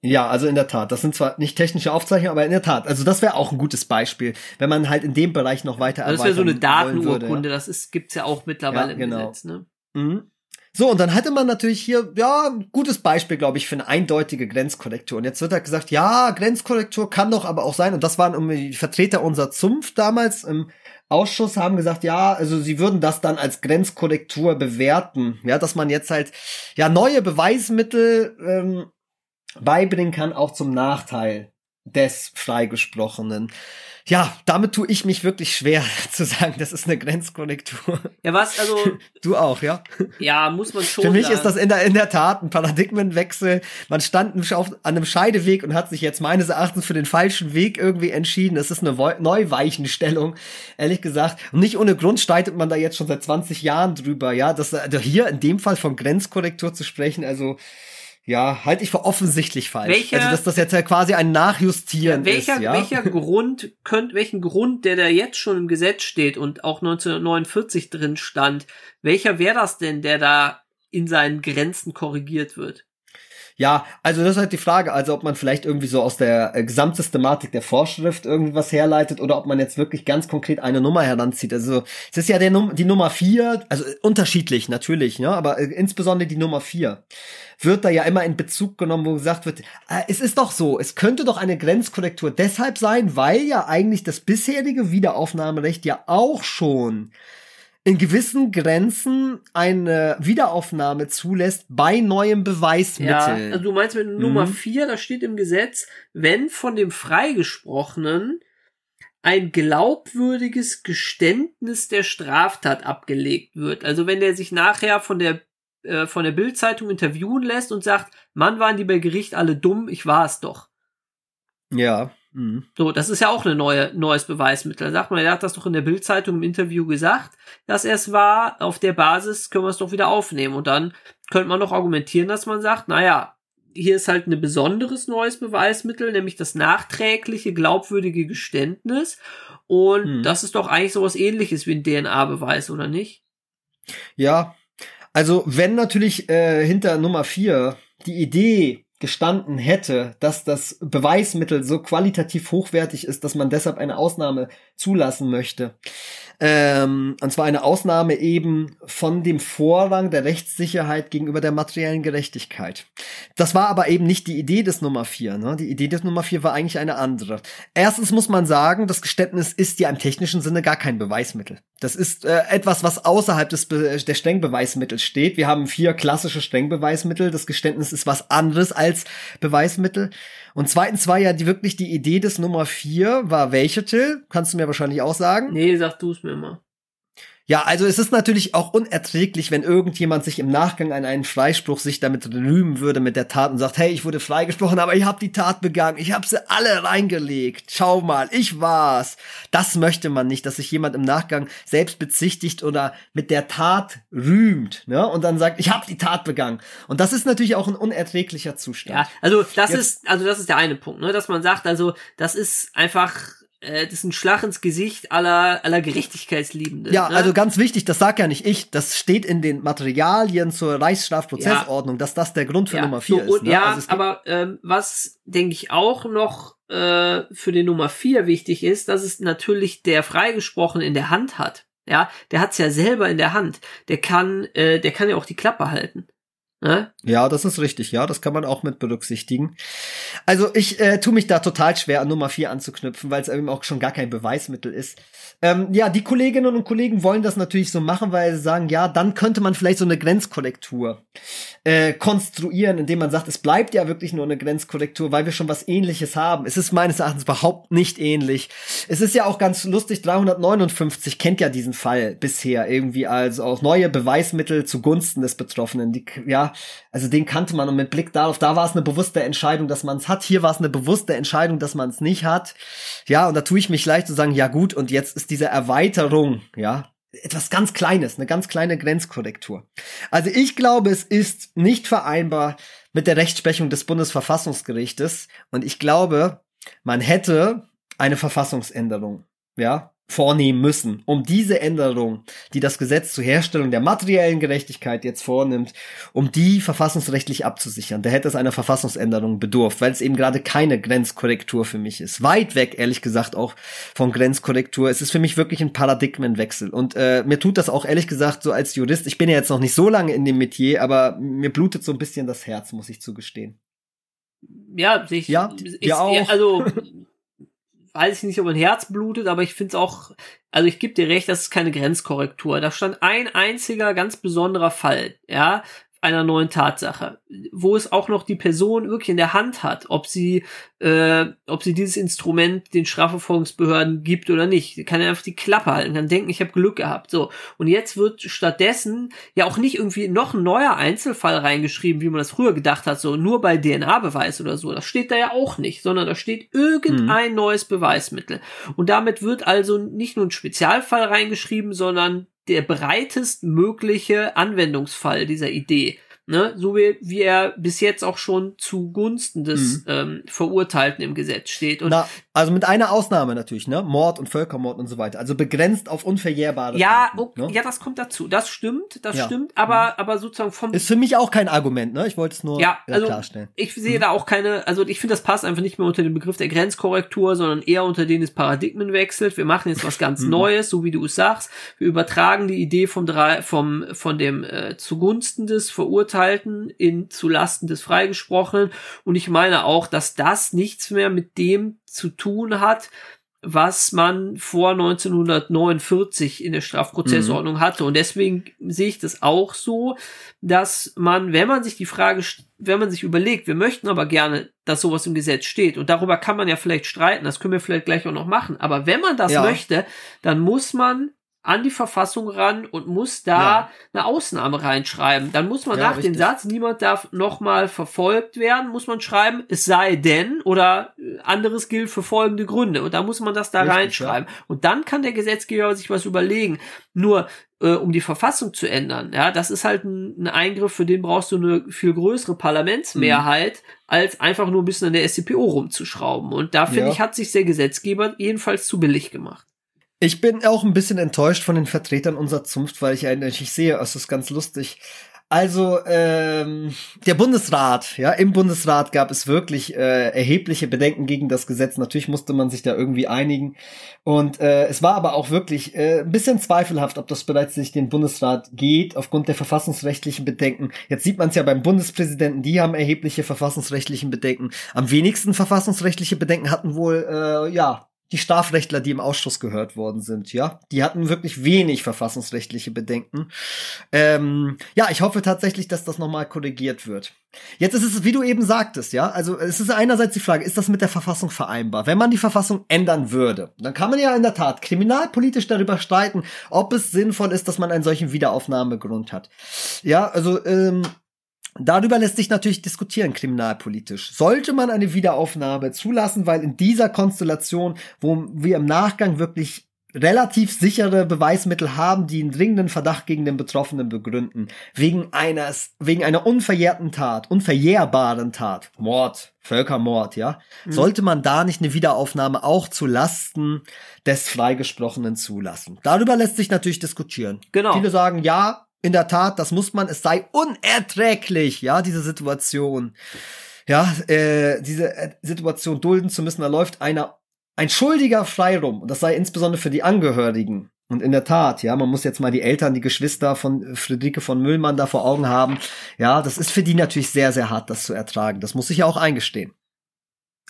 Ja, also in der Tat. Das sind zwar nicht technische Aufzeichnungen, aber in der Tat. Also das wäre auch ein gutes Beispiel, wenn man halt in dem Bereich noch weiter also Das wäre so eine Datenurkunde. Ja. Das ist gibt's ja auch mittlerweile ja, genau. im Gesetz. Ne? Mhm. So, und dann hatte man natürlich hier, ja, ein gutes Beispiel, glaube ich, für eine eindeutige Grenzkorrektur. Und jetzt wird halt gesagt, ja, Grenzkorrektur kann doch aber auch sein. Und das waren die Vertreter unserer Zunft damals im Ausschuss haben gesagt, ja, also sie würden das dann als Grenzkorrektur bewerten. Ja, dass man jetzt halt, ja, neue Beweismittel ähm, beibringen kann, auch zum Nachteil des Freigesprochenen. Ja, damit tue ich mich wirklich schwer [LAUGHS] zu sagen, das ist eine Grenzkorrektur. Ja, was, also. [LAUGHS] Du auch, ja? Ja, muss man schon. Für mich sagen. ist das in der, in der Tat ein Paradigmenwechsel. Man stand auf, an einem Scheideweg und hat sich jetzt meines Erachtens für den falschen Weg irgendwie entschieden. Das ist eine Neuweichenstellung, ehrlich gesagt. Und nicht ohne Grund streitet man da jetzt schon seit 20 Jahren drüber, ja. Das, also hier in dem Fall von Grenzkorrektur zu sprechen, also, ja, halte ich für offensichtlich falsch. Welcher, also, dass das jetzt ja quasi ein Nachjustieren welcher, ist, ja. Welcher [LAUGHS] Grund könnt, welchen Grund, der da jetzt schon im Gesetz steht und auch 1949 drin stand, welcher wäre das denn, der da in seinen Grenzen korrigiert wird? Ja, also das ist halt die Frage, also ob man vielleicht irgendwie so aus der äh, Gesamtsystematik der Vorschrift irgendwas herleitet oder ob man jetzt wirklich ganz konkret eine Nummer heranzieht. Also es ist ja der Num die Nummer vier, also äh, unterschiedlich natürlich, ne, aber äh, insbesondere die Nummer vier wird da ja immer in Bezug genommen, wo gesagt wird, äh, es ist doch so, es könnte doch eine Grenzkorrektur deshalb sein, weil ja eigentlich das bisherige Wiederaufnahmerecht ja auch schon in gewissen Grenzen eine Wiederaufnahme zulässt bei neuem Beweismittel. Ja, also du meinst mit Nummer 4, mhm. da steht im Gesetz, wenn von dem Freigesprochenen ein glaubwürdiges Geständnis der Straftat abgelegt wird. Also wenn der sich nachher von der äh, von der Bildzeitung interviewen lässt und sagt, Mann, waren die bei Gericht alle dumm, ich war es doch. Ja. Mhm. So, das ist ja auch ein neue, neues Beweismittel. Da sagt man, er hat das doch in der Bildzeitung im Interview gesagt, dass er es war. Auf der Basis können wir es doch wieder aufnehmen. Und dann könnte man noch argumentieren, dass man sagt, naja, hier ist halt ein besonderes neues Beweismittel, nämlich das nachträgliche, glaubwürdige Geständnis. Und mhm. das ist doch eigentlich sowas ähnliches wie ein DNA-Beweis, oder nicht? Ja. Also, wenn natürlich äh, hinter Nummer vier die Idee gestanden hätte, dass das Beweismittel so qualitativ hochwertig ist, dass man deshalb eine Ausnahme zulassen möchte. Ähm, und zwar eine Ausnahme eben von dem Vorrang der Rechtssicherheit gegenüber der materiellen Gerechtigkeit. Das war aber eben nicht die Idee des Nummer 4. Ne? Die Idee des Nummer 4 war eigentlich eine andere. Erstens muss man sagen, das Geständnis ist ja im technischen Sinne gar kein Beweismittel. Das ist äh, etwas, was außerhalb des Be der Strengbeweismittels steht. Wir haben vier klassische Strengbeweismittel. Das Geständnis ist was anderes als Beweismittel. Und zweitens war ja die, wirklich die Idee des Nummer vier, war welche, Till? Kannst du mir wahrscheinlich auch sagen? Nee, sag du es mir mal. Ja, also es ist natürlich auch unerträglich, wenn irgendjemand sich im Nachgang an einen Freispruch sich damit rühmen würde mit der Tat und sagt, hey, ich wurde freigesprochen, aber ich habe die Tat begangen, ich habe sie alle reingelegt. Schau mal, ich war's. Das möchte man nicht, dass sich jemand im Nachgang selbst bezichtigt oder mit der Tat rühmt, ne? Und dann sagt, ich habe die Tat begangen. Und das ist natürlich auch ein unerträglicher Zustand. Ja, also das Jetzt, ist also das ist der eine Punkt, ne, dass man sagt, also das ist einfach äh, das ist ein Schlag ins Gesicht aller, aller Gerechtigkeitsliebenden. Ja, ne? also ganz wichtig, das sag ja nicht ich, das steht in den Materialien zur Reichsstrafprozessordnung, ja. dass das der Grund für ja, Nummer 4 so, ist. Ne? Ja, also aber ähm, was, denke ich, auch noch äh, für den Nummer 4 wichtig ist, dass es natürlich der Freigesprochene in der Hand hat. Ja, der hat's ja selber in der Hand. Der kann, äh, der kann ja auch die Klappe halten. Ne? Ja, das ist richtig, ja, das kann man auch mit berücksichtigen. Also ich äh, tue mich da total schwer an Nummer 4 anzuknüpfen, weil es eben auch schon gar kein Beweismittel ist. Ähm, ja, die Kolleginnen und Kollegen wollen das natürlich so machen, weil sie sagen, ja, dann könnte man vielleicht so eine Grenzkorrektur äh, konstruieren, indem man sagt, es bleibt ja wirklich nur eine Grenzkorrektur, weil wir schon was ähnliches haben. Es ist meines Erachtens überhaupt nicht ähnlich. Es ist ja auch ganz lustig, 359 kennt ja diesen Fall bisher irgendwie als auch neue Beweismittel zugunsten des Betroffenen. Die, ja, also den kannte man und mit Blick darauf, da war es eine bewusste Entscheidung, dass man es hat. Hier war es eine bewusste Entscheidung, dass man es nicht hat. Ja, und da tue ich mich leicht zu sagen, ja gut, und jetzt ist diese Erweiterung, ja, etwas ganz Kleines, eine ganz kleine Grenzkorrektur. Also ich glaube, es ist nicht vereinbar mit der Rechtsprechung des Bundesverfassungsgerichtes und ich glaube, man hätte eine Verfassungsänderung, ja, vornehmen müssen, um diese Änderung, die das Gesetz zur Herstellung der materiellen Gerechtigkeit jetzt vornimmt, um die verfassungsrechtlich abzusichern. Da hätte es einer Verfassungsänderung bedurft, weil es eben gerade keine Grenzkorrektur für mich ist. Weit weg, ehrlich gesagt, auch von Grenzkorrektur. Es ist für mich wirklich ein Paradigmenwechsel. Und äh, mir tut das auch ehrlich gesagt so als Jurist. Ich bin ja jetzt noch nicht so lange in dem Metier, aber mir blutet so ein bisschen das Herz, muss ich zugestehen. Ja, ich, ja, ich, ja auch. Also [LAUGHS] weiß ich nicht, ob mein Herz blutet, aber ich finde es auch, also ich gebe dir recht, das ist keine Grenzkorrektur. Da stand ein einziger ganz besonderer Fall, ja, einer neuen Tatsache, wo es auch noch die Person wirklich in der Hand hat, ob sie, äh, ob sie dieses Instrument den Strafverfolgungsbehörden gibt oder nicht. Sie kann ja einfach die Klappe halten, kann denken, ich habe Glück gehabt. So und jetzt wird stattdessen ja auch nicht irgendwie noch ein neuer Einzelfall reingeschrieben, wie man das früher gedacht hat, so nur bei DNA-Beweis oder so. Das steht da ja auch nicht, sondern da steht irgendein mhm. neues Beweismittel und damit wird also nicht nur ein Spezialfall reingeschrieben, sondern der breitest mögliche Anwendungsfall dieser Idee. Ne, so wie, wie er bis jetzt auch schon zugunsten des mhm. ähm, Verurteilten im Gesetz steht. Und Na, also mit einer Ausnahme natürlich, ne? Mord und Völkermord und so weiter. Also begrenzt auf unverjährbare Ja, Taten, okay, ne? ja, das kommt dazu. Das stimmt, das ja. stimmt, aber, mhm. aber sozusagen vom. Ist für mich auch kein Argument, ne? Ich wollte es nur ja, also klarstellen. Ich sehe mhm. da auch keine, also ich finde, das passt einfach nicht mehr unter den Begriff der Grenzkorrektur, sondern eher unter den des Paradigmenwechsels. Wir machen jetzt was [LAUGHS] ganz mhm. Neues, so wie du es sagst. Wir übertragen die Idee vom drei, vom, von dem äh, zugunsten des Verurteilten in zulasten des Freigesprochenen. Und ich meine auch, dass das nichts mehr mit dem zu tun hat, was man vor 1949 in der Strafprozessordnung mhm. hatte. Und deswegen sehe ich das auch so, dass man, wenn man sich die Frage, wenn man sich überlegt, wir möchten aber gerne, dass sowas im Gesetz steht, und darüber kann man ja vielleicht streiten, das können wir vielleicht gleich auch noch machen, aber wenn man das ja. möchte, dann muss man an die Verfassung ran und muss da ja. eine Ausnahme reinschreiben. Dann muss man ja, nach dem Satz, niemand darf nochmal verfolgt werden, muss man schreiben, es sei denn oder äh, anderes gilt für folgende Gründe. Und da muss man das da richtig, reinschreiben. Ja. Und dann kann der Gesetzgeber sich was überlegen. Nur äh, um die Verfassung zu ändern, ja, das ist halt ein, ein Eingriff, für den brauchst du eine viel größere Parlamentsmehrheit, mhm. als einfach nur ein bisschen an der SCPO rumzuschrauben. Und da finde ich, hat sich der Gesetzgeber jedenfalls zu billig gemacht. Ich bin auch ein bisschen enttäuscht von den Vertretern unserer Zunft, weil ich eigentlich, ich sehe, es ist ganz lustig, Also ähm, der Bundesrat, ja, im Bundesrat gab es wirklich äh, erhebliche Bedenken gegen das Gesetz. Natürlich musste man sich da irgendwie einigen. Und äh, es war aber auch wirklich äh, ein bisschen zweifelhaft, ob das bereits durch den Bundesrat geht, aufgrund der verfassungsrechtlichen Bedenken. Jetzt sieht man es ja beim Bundespräsidenten, die haben erhebliche verfassungsrechtlichen Bedenken. Am wenigsten verfassungsrechtliche Bedenken hatten wohl, äh, ja, die Strafrechtler, die im Ausschuss gehört worden sind, ja, die hatten wirklich wenig verfassungsrechtliche Bedenken. Ähm, ja, ich hoffe tatsächlich, dass das nochmal korrigiert wird. Jetzt ist es, wie du eben sagtest, ja, also es ist einerseits die Frage, ist das mit der Verfassung vereinbar? Wenn man die Verfassung ändern würde, dann kann man ja in der Tat kriminalpolitisch darüber streiten, ob es sinnvoll ist, dass man einen solchen Wiederaufnahmegrund hat. Ja, also ähm, Darüber lässt sich natürlich diskutieren, kriminalpolitisch. Sollte man eine Wiederaufnahme zulassen, weil in dieser Konstellation, wo wir im Nachgang wirklich relativ sichere Beweismittel haben, die einen dringenden Verdacht gegen den Betroffenen begründen, wegen eines, wegen einer unverjährten Tat, unverjährbaren Tat, Mord, Völkermord, ja, mhm. sollte man da nicht eine Wiederaufnahme auch zu Lasten des Freigesprochenen zulassen? Darüber lässt sich natürlich diskutieren. Genau. Viele sagen, ja, in der Tat, das muss man, es sei unerträglich, ja, diese Situation. Ja, äh, diese äh, Situation dulden zu müssen, da läuft einer, ein Schuldiger frei rum. Und das sei insbesondere für die Angehörigen. Und in der Tat, ja, man muss jetzt mal die Eltern, die Geschwister von Friederike von Müllmann da vor Augen haben. Ja, das ist für die natürlich sehr, sehr hart, das zu ertragen. Das muss ich ja auch eingestehen.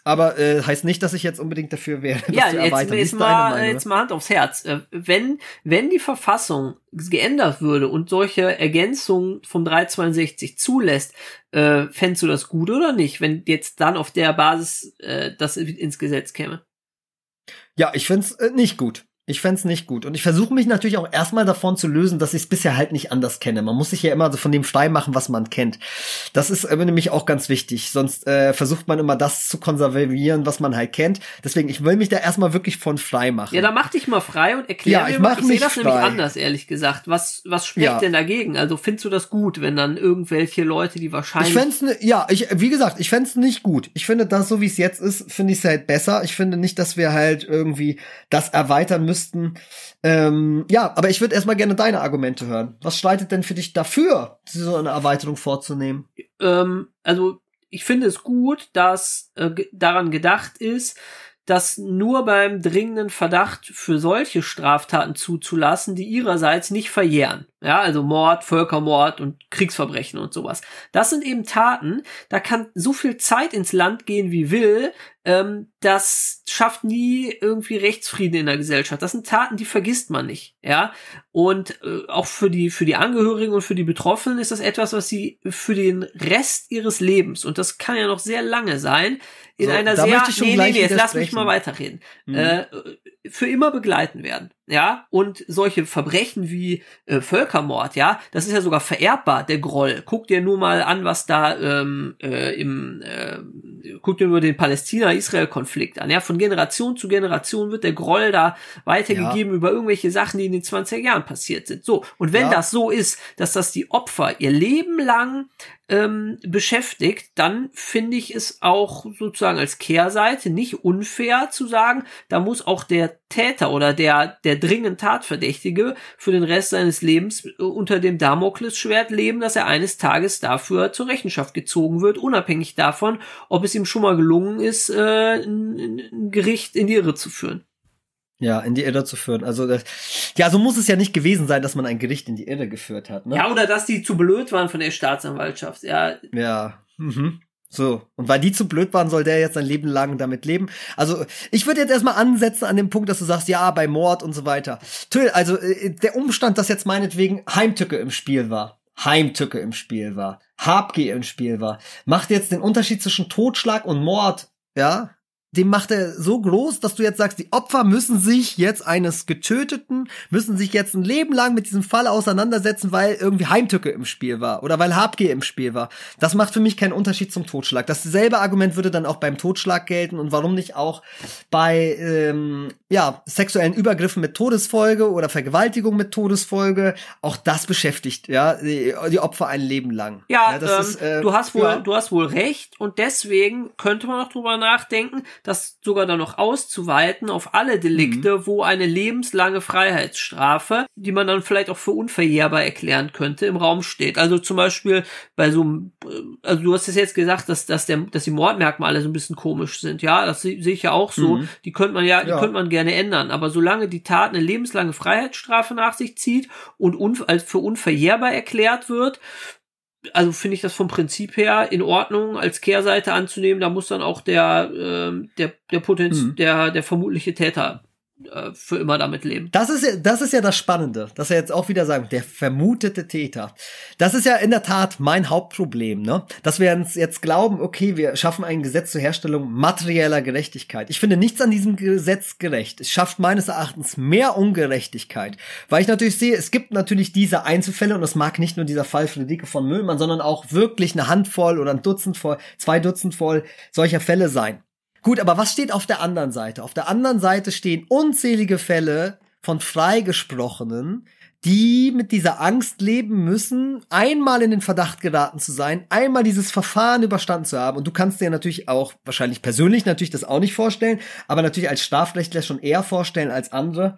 Aber äh, heißt nicht, dass ich jetzt unbedingt dafür wäre, das ja, zu erweitern. Jetzt, jetzt, mal, jetzt mal Hand aufs Herz. Äh, wenn, wenn die Verfassung geändert würde und solche Ergänzungen vom 362 zulässt, äh, fändest du das gut oder nicht, wenn jetzt dann auf der Basis äh, das ins Gesetz käme? Ja, ich find's äh, nicht gut. Ich fände nicht gut. Und ich versuche mich natürlich auch erstmal davon zu lösen, dass ich es bisher halt nicht anders kenne. Man muss sich ja immer so von dem frei machen, was man kennt. Das ist äh, nämlich auch ganz wichtig. Sonst äh, versucht man immer das zu konservieren, was man halt kennt. Deswegen, ich will mich da erstmal wirklich von frei machen. Ja, dann mach dich mal frei und erklär ja, mir ich mal. Ich sehe das frei. nämlich anders, ehrlich gesagt. Was, was spricht ja. denn dagegen? Also findest du das gut, wenn dann irgendwelche Leute, die wahrscheinlich. Ich fände ne, ja, ich, wie gesagt, ich fände nicht gut. Ich finde das, so wie es jetzt ist, finde ich es halt besser. Ich finde nicht, dass wir halt irgendwie das erweitern müssten ähm, ja, aber ich würde erstmal gerne deine Argumente hören. Was streitet denn für dich dafür, so eine Erweiterung vorzunehmen? Ähm, also ich finde es gut, dass äh, daran gedacht ist, das nur beim dringenden Verdacht für solche Straftaten zuzulassen, die ihrerseits nicht verjähren. Ja, also Mord, Völkermord und Kriegsverbrechen und sowas. Das sind eben Taten, da kann so viel Zeit ins Land gehen, wie will, ähm, das schafft nie irgendwie Rechtsfrieden in der Gesellschaft. Das sind Taten, die vergisst man nicht, ja. Und äh, auch für die für die Angehörigen und für die Betroffenen ist das etwas, was sie für den Rest ihres Lebens und das kann ja noch sehr lange sein in so, einer sehr nee, nee, nee, jetzt lass mich mal weiterreden. Mhm. Äh, für immer begleiten werden ja, und solche Verbrechen wie äh, Völkermord, ja, das ist ja sogar vererbbar, der Groll. Guck dir nur mal an, was da ähm, äh, im, äh, guck dir nur den Palästina-Israel-Konflikt an, ja, von Generation zu Generation wird der Groll da weitergegeben ja. über irgendwelche Sachen, die in den 20er Jahren passiert sind. So, und wenn ja. das so ist, dass das die Opfer ihr Leben lang ähm, beschäftigt, dann finde ich es auch sozusagen als Kehrseite nicht unfair zu sagen, da muss auch der Täter oder der, der dringend Tatverdächtige für den Rest seines Lebens äh, unter dem Damoklesschwert leben, dass er eines Tages dafür zur Rechenschaft gezogen wird, unabhängig davon, ob es ihm schon mal gelungen ist, äh, ein, ein Gericht in die Irre zu führen. Ja, in die Irre zu führen. Also das, ja, so muss es ja nicht gewesen sein, dass man ein Gericht in die Irre geführt hat. Ne? Ja, oder dass die zu blöd waren von der Staatsanwaltschaft. Ja. Ja. Mhm. So, und weil die zu blöd waren, soll der jetzt sein Leben lang damit leben. Also, ich würde jetzt erstmal ansetzen an dem Punkt, dass du sagst, ja, bei Mord und so weiter. Tö, also äh, der Umstand, dass jetzt meinetwegen Heimtücke im Spiel war, Heimtücke im Spiel war, Habgier im Spiel war, macht jetzt den Unterschied zwischen Totschlag und Mord, ja? Dem macht er so groß, dass du jetzt sagst, die Opfer müssen sich jetzt eines Getöteten, müssen sich jetzt ein Leben lang mit diesem Fall auseinandersetzen, weil irgendwie Heimtücke im Spiel war oder weil Habgier im Spiel war. Das macht für mich keinen Unterschied zum Totschlag. Dasselbe Argument würde dann auch beim Totschlag gelten und warum nicht auch bei ähm, ja, sexuellen Übergriffen mit Todesfolge oder Vergewaltigung mit Todesfolge. Auch das beschäftigt ja die, die Opfer ein Leben lang. Ja, ja ähm, ist, äh, du hast wohl, ja. du hast wohl recht und deswegen könnte man auch drüber nachdenken, das sogar dann noch auszuweiten auf alle Delikte, mhm. wo eine lebenslange Freiheitsstrafe, die man dann vielleicht auch für unverjährbar erklären könnte, im Raum steht. Also zum Beispiel bei so einem, also du hast es jetzt gesagt, dass, dass, der, dass die Mordmerkmale so ein bisschen komisch sind. Ja, das sehe ich ja auch so. Mhm. Die könnte man ja, die ja. könnte man gerne ändern. Aber solange die Tat eine lebenslange Freiheitsstrafe nach sich zieht und un, als für unverjährbar erklärt wird, also finde ich das vom Prinzip her in Ordnung, als Kehrseite anzunehmen. Da muss dann auch der, äh, der, der Potenz, mhm. der, der vermutliche Täter äh, für immer damit leben. Das ist ja, das ist ja das Spannende, dass er jetzt auch wieder sagen, der vermutete Täter. Das ist ja in der Tat mein Hauptproblem, ne? Dass wir uns jetzt glauben, okay, wir schaffen ein Gesetz zur Herstellung materieller Gerechtigkeit. Ich finde nichts an diesem Gesetz gerecht. Es schafft meines Erachtens mehr Ungerechtigkeit, weil ich natürlich sehe, es gibt natürlich diese Einzelfälle und es mag nicht nur dieser Fall Friederike von Müllmann, sondern auch wirklich eine Handvoll oder ein Dutzend voll, zwei Dutzend voll solcher Fälle sein. Gut, aber was steht auf der anderen Seite? Auf der anderen Seite stehen unzählige Fälle von Freigesprochenen, die mit dieser Angst leben müssen, einmal in den Verdacht geraten zu sein, einmal dieses Verfahren überstanden zu haben. Und du kannst dir natürlich auch, wahrscheinlich persönlich natürlich das auch nicht vorstellen, aber natürlich als Strafrechtler schon eher vorstellen als andere.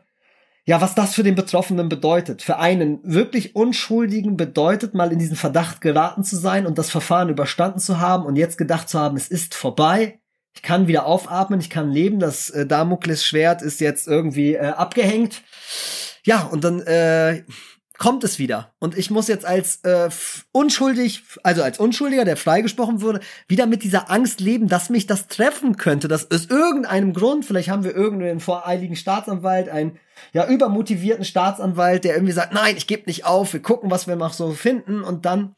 Ja, was das für den Betroffenen bedeutet. Für einen wirklich Unschuldigen bedeutet mal in diesen Verdacht geraten zu sein und das Verfahren überstanden zu haben und jetzt gedacht zu haben, es ist vorbei ich kann wieder aufatmen, ich kann leben, das äh, Damoklesschwert ist jetzt irgendwie äh, abgehängt. Ja, und dann äh, kommt es wieder. Und ich muss jetzt als äh, unschuldig, also als Unschuldiger, der freigesprochen wurde, wieder mit dieser Angst leben, dass mich das treffen könnte, dass aus irgendeinem Grund, vielleicht haben wir irgendeinen voreiligen Staatsanwalt, einen ja übermotivierten Staatsanwalt, der irgendwie sagt, nein, ich gebe nicht auf, wir gucken, was wir noch so finden und dann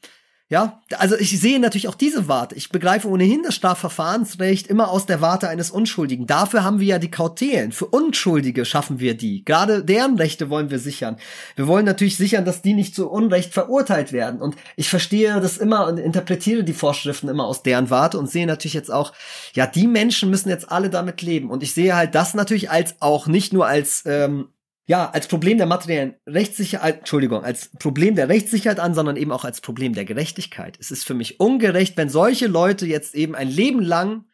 ja, also ich sehe natürlich auch diese Warte. Ich begreife ohnehin das Strafverfahrensrecht immer aus der Warte eines Unschuldigen. Dafür haben wir ja die Kautelen. Für Unschuldige schaffen wir die. Gerade deren Rechte wollen wir sichern. Wir wollen natürlich sichern, dass die nicht zu Unrecht verurteilt werden. Und ich verstehe das immer und interpretiere die Vorschriften immer aus deren Warte und sehe natürlich jetzt auch, ja, die Menschen müssen jetzt alle damit leben. Und ich sehe halt das natürlich als auch nicht nur als ähm, ja, als Problem der materiellen Rechtssicherheit, Entschuldigung, als Problem der Rechtssicherheit an, sondern eben auch als Problem der Gerechtigkeit. Es ist für mich ungerecht, wenn solche Leute jetzt eben ein Leben lang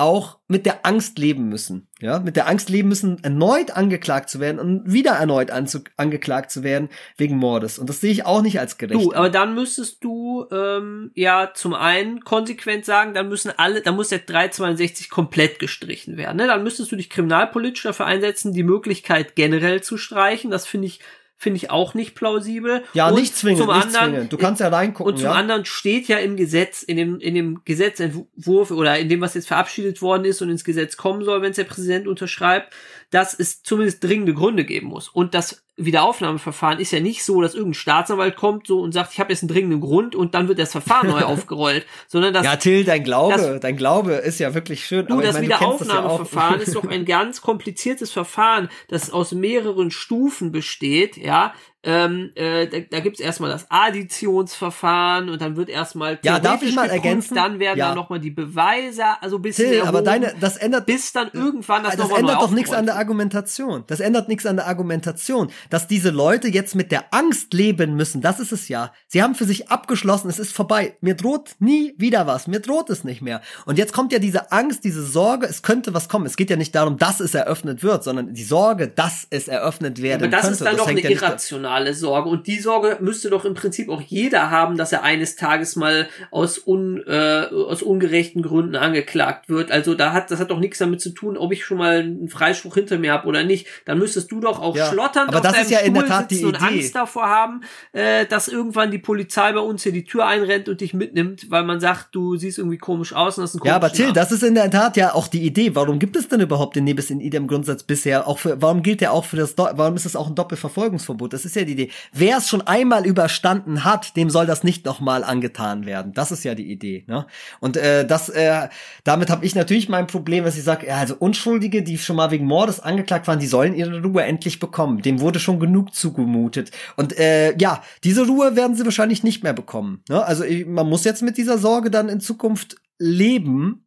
auch mit der Angst leben müssen. Ja, mit der Angst leben müssen, erneut angeklagt zu werden und wieder erneut angeklagt zu werden wegen Mordes. Und das sehe ich auch nicht als gerecht. Du, aber dann müsstest du ähm, ja zum einen konsequent sagen, dann müssen alle, dann muss der 362 komplett gestrichen werden. Ne? Dann müsstest du dich kriminalpolitisch dafür einsetzen, die Möglichkeit generell zu streichen. Das finde ich finde ich auch nicht plausibel. Ja, und nicht zwingend, zum nicht anderen, zwingend. Du kannst ja reingucken. Und zum ja? anderen steht ja im Gesetz, in dem, in dem Gesetzentwurf oder in dem, was jetzt verabschiedet worden ist und ins Gesetz kommen soll, wenn es der Präsident unterschreibt, dass es zumindest dringende Gründe geben muss. Und das Wiederaufnahmeverfahren ist ja nicht so, dass irgendein Staatsanwalt kommt so und sagt, ich habe jetzt einen dringenden Grund und dann wird das Verfahren neu [LAUGHS] aufgerollt, sondern das Ja, Till, dein Glaube, das, dein Glaube ist ja wirklich schön. Du, das meine, Wiederaufnahmeverfahren ja [LAUGHS] ist doch ein ganz kompliziertes Verfahren, das aus mehreren Stufen besteht, ja, ähm, äh, da, da gibt es erstmal das Additionsverfahren und dann wird erstmal ja darf ich mal geprüft, ergänzen? dann werden ja. dann noch mal die Beweise also bis Till, aber deine das ändert bis dann irgendwann das, das noch ändert doch nichts an der Argumentation. Das ändert nichts an der Argumentation dass diese Leute jetzt mit der Angst leben müssen. Das ist es ja. Sie haben für sich abgeschlossen es ist vorbei. Mir droht nie wieder was. Mir droht es nicht mehr. Und jetzt kommt ja diese Angst diese Sorge es könnte was kommen. Es geht ja nicht darum dass es eröffnet wird sondern die Sorge dass es eröffnet werden aber das könnte. ist dann das doch eine ja irrationale irrationale Sorge. Und die Sorge müsste doch im Prinzip auch jeder haben, dass er eines Tages mal aus, un, äh, aus ungerechten Gründen angeklagt wird. Also da hat, das hat doch nichts damit zu tun, ob ich schon mal einen Freispruch hinter mir habe oder nicht. Dann müsstest du doch auch ja, schlotternd aber auf das ist ja Stuhl in der Tat die und Angst davor haben, äh, dass irgendwann die Polizei bei uns hier die Tür einrennt und dich mitnimmt, weil man sagt, du siehst irgendwie komisch aus und hast einen Ja, aber Till, das ist in der Tat ja auch die Idee. Warum gibt es denn überhaupt den Nebis in idem Grundsatz bisher? Auch für, warum gilt der auch für das, warum ist es auch ein Doppelverfolgungsverbot? Das ist ja die Idee. Wer es schon einmal überstanden hat, dem soll das nicht nochmal angetan werden. Das ist ja die Idee. Ne? Und äh, das, äh, damit habe ich natürlich mein Problem, dass ich sage, ja, also Unschuldige, die schon mal wegen Mordes angeklagt waren, die sollen ihre Ruhe endlich bekommen. Dem wurde schon genug zugemutet. Und äh, ja, diese Ruhe werden sie wahrscheinlich nicht mehr bekommen. Ne? Also man muss jetzt mit dieser Sorge dann in Zukunft leben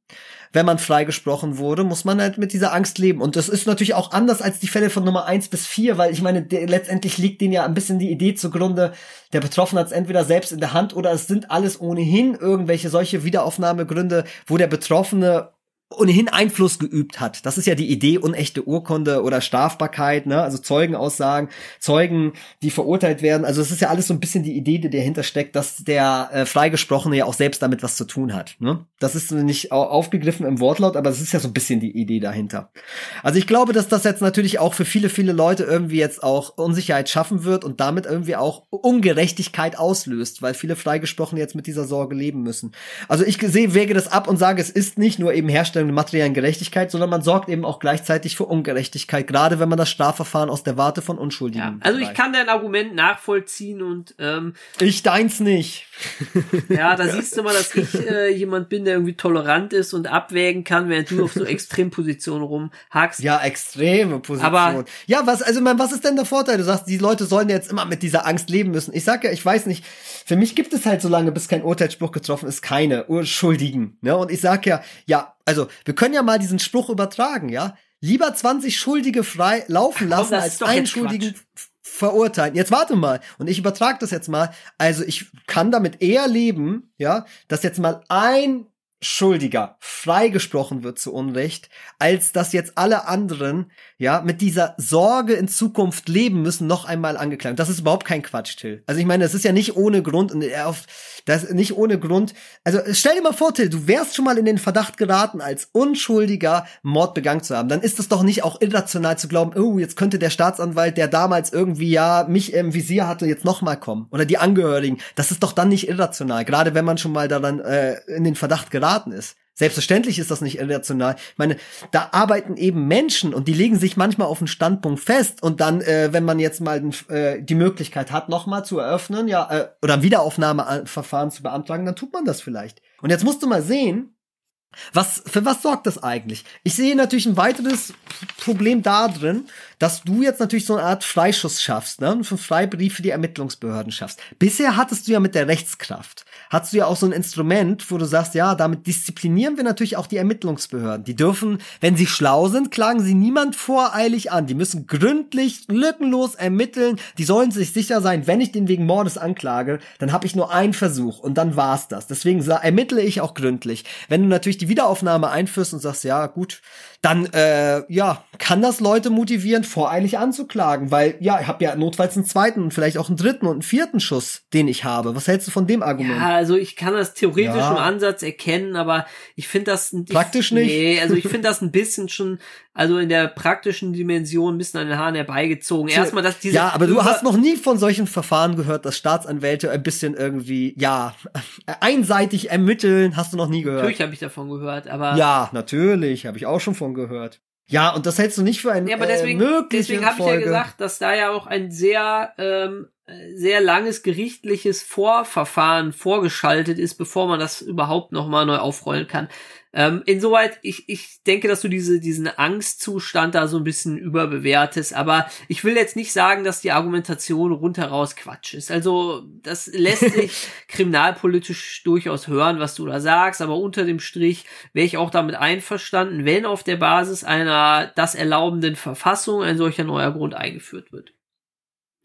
wenn man freigesprochen wurde, muss man halt mit dieser Angst leben. Und das ist natürlich auch anders als die Fälle von Nummer eins bis vier, weil ich meine, der, letztendlich liegt denen ja ein bisschen die Idee zugrunde, der Betroffene hat es entweder selbst in der Hand oder es sind alles ohnehin irgendwelche solche Wiederaufnahmegründe, wo der Betroffene ohnehin Einfluss geübt hat. Das ist ja die Idee unechte Urkunde oder Strafbarkeit, ne? Also Zeugenaussagen, Zeugen, die verurteilt werden. Also es ist ja alles so ein bisschen die Idee, die dahinter steckt, dass der äh, Freigesprochene ja auch selbst damit was zu tun hat. Ne? Das ist nicht aufgegriffen im Wortlaut, aber es ist ja so ein bisschen die Idee dahinter. Also ich glaube, dass das jetzt natürlich auch für viele, viele Leute irgendwie jetzt auch Unsicherheit schaffen wird und damit irgendwie auch Ungerechtigkeit auslöst, weil viele Freigesprochene jetzt mit dieser Sorge leben müssen. Also ich sehe, wege das ab und sage, es ist nicht nur eben Herstellung der materiellen Gerechtigkeit, sondern man sorgt eben auch gleichzeitig für Ungerechtigkeit, gerade wenn man das Strafverfahren aus der Warte von Unschuldigen. Ja, also ich kann dein Argument nachvollziehen und ähm, ich deins nicht. [LAUGHS] ja, da siehst du mal, dass ich äh, jemand bin, der irgendwie tolerant ist und abwägen kann, während du auf so Extrempositionen rumhackst. Ja, extreme Position. Aber ja, was also man, was ist denn der Vorteil? Du sagst, die Leute sollen jetzt immer mit dieser Angst leben müssen. Ich sag ja, ich weiß nicht. Für mich gibt es halt so lange, bis kein Urteilsspruch getroffen ist, keine Unschuldigen. Ne? Und ich sag ja, ja, also wir können ja mal diesen Spruch übertragen, ja. Lieber 20 Schuldige frei laufen lassen, als einen Schuldigen verurteilen. Jetzt warte mal. Und ich übertrage das jetzt mal. Also ich kann damit eher leben, ja, dass jetzt mal ein Schuldiger freigesprochen wird zu Unrecht, als dass jetzt alle anderen, ja, mit dieser Sorge in Zukunft leben müssen, noch einmal angeklagt. Das ist überhaupt kein Quatsch, Till. Also ich meine, das ist ja nicht ohne Grund und auf, das nicht ohne Grund. Also stell dir mal vor, Till, du wärst schon mal in den Verdacht geraten, als Unschuldiger Mord begangen zu haben. Dann ist es doch nicht auch irrational zu glauben, oh, jetzt könnte der Staatsanwalt, der damals irgendwie ja mich im Visier hatte, jetzt noch mal kommen. Oder die Angehörigen. Das ist doch dann nicht irrational. Gerade wenn man schon mal daran äh, in den Verdacht geraten geraten ist. Selbstverständlich ist das nicht irrational. Ich meine, da arbeiten eben Menschen und die legen sich manchmal auf einen Standpunkt fest und dann, äh, wenn man jetzt mal äh, die Möglichkeit hat, nochmal zu eröffnen, ja, äh, oder ein Wiederaufnahmeverfahren zu beantragen, dann tut man das vielleicht. Und jetzt musst du mal sehen, was, für was sorgt das eigentlich? Ich sehe natürlich ein weiteres Problem da drin, dass du jetzt natürlich so eine Art Freischuss schaffst, ne? Einen Freibrief für die Ermittlungsbehörden schaffst. Bisher hattest du ja mit der Rechtskraft hast du ja auch so ein Instrument, wo du sagst, ja, damit disziplinieren wir natürlich auch die Ermittlungsbehörden. Die dürfen, wenn sie schlau sind, klagen sie niemand voreilig an. Die müssen gründlich, lückenlos ermitteln. Die sollen sich sicher sein, wenn ich den wegen Mordes anklage, dann habe ich nur einen Versuch und dann war's das. Deswegen ermittle ich auch gründlich. Wenn du natürlich die Wiederaufnahme einführst und sagst, ja, gut, dann äh, ja, kann das Leute motivieren, voreilig anzuklagen, weil ja, ich habe ja notfalls einen zweiten und vielleicht auch einen dritten und einen vierten Schuss, den ich habe. Was hältst du von dem Argument? Ja, also ich kann das theoretisch ja. im Ansatz erkennen, aber ich finde das praktisch ich, nicht. Nee, also ich finde [LAUGHS] das ein bisschen schon also in der praktischen Dimension ein bisschen an den Haaren herbeigezogen. Erstmal, dass diese Ja, aber du hast noch nie von solchen Verfahren gehört, dass Staatsanwälte ein bisschen irgendwie ja, [LAUGHS] einseitig ermitteln, hast du noch nie gehört. Natürlich habe ich davon gehört, aber Ja, natürlich, habe ich auch schon von gehört. Ja, und das hältst du nicht für ein Ja, aber deswegen, äh, deswegen habe ich ja gesagt, dass da ja auch ein sehr ähm, sehr langes gerichtliches Vorverfahren vorgeschaltet ist, bevor man das überhaupt nochmal neu aufrollen kann. Ähm, insoweit, ich, ich denke, dass du diese, diesen Angstzustand da so ein bisschen überbewertest, aber ich will jetzt nicht sagen, dass die Argumentation rundheraus Quatsch ist. Also, das lässt [LAUGHS] sich kriminalpolitisch durchaus hören, was du da sagst, aber unter dem Strich wäre ich auch damit einverstanden, wenn auf der Basis einer das erlaubenden Verfassung ein solcher neuer Grund eingeführt wird.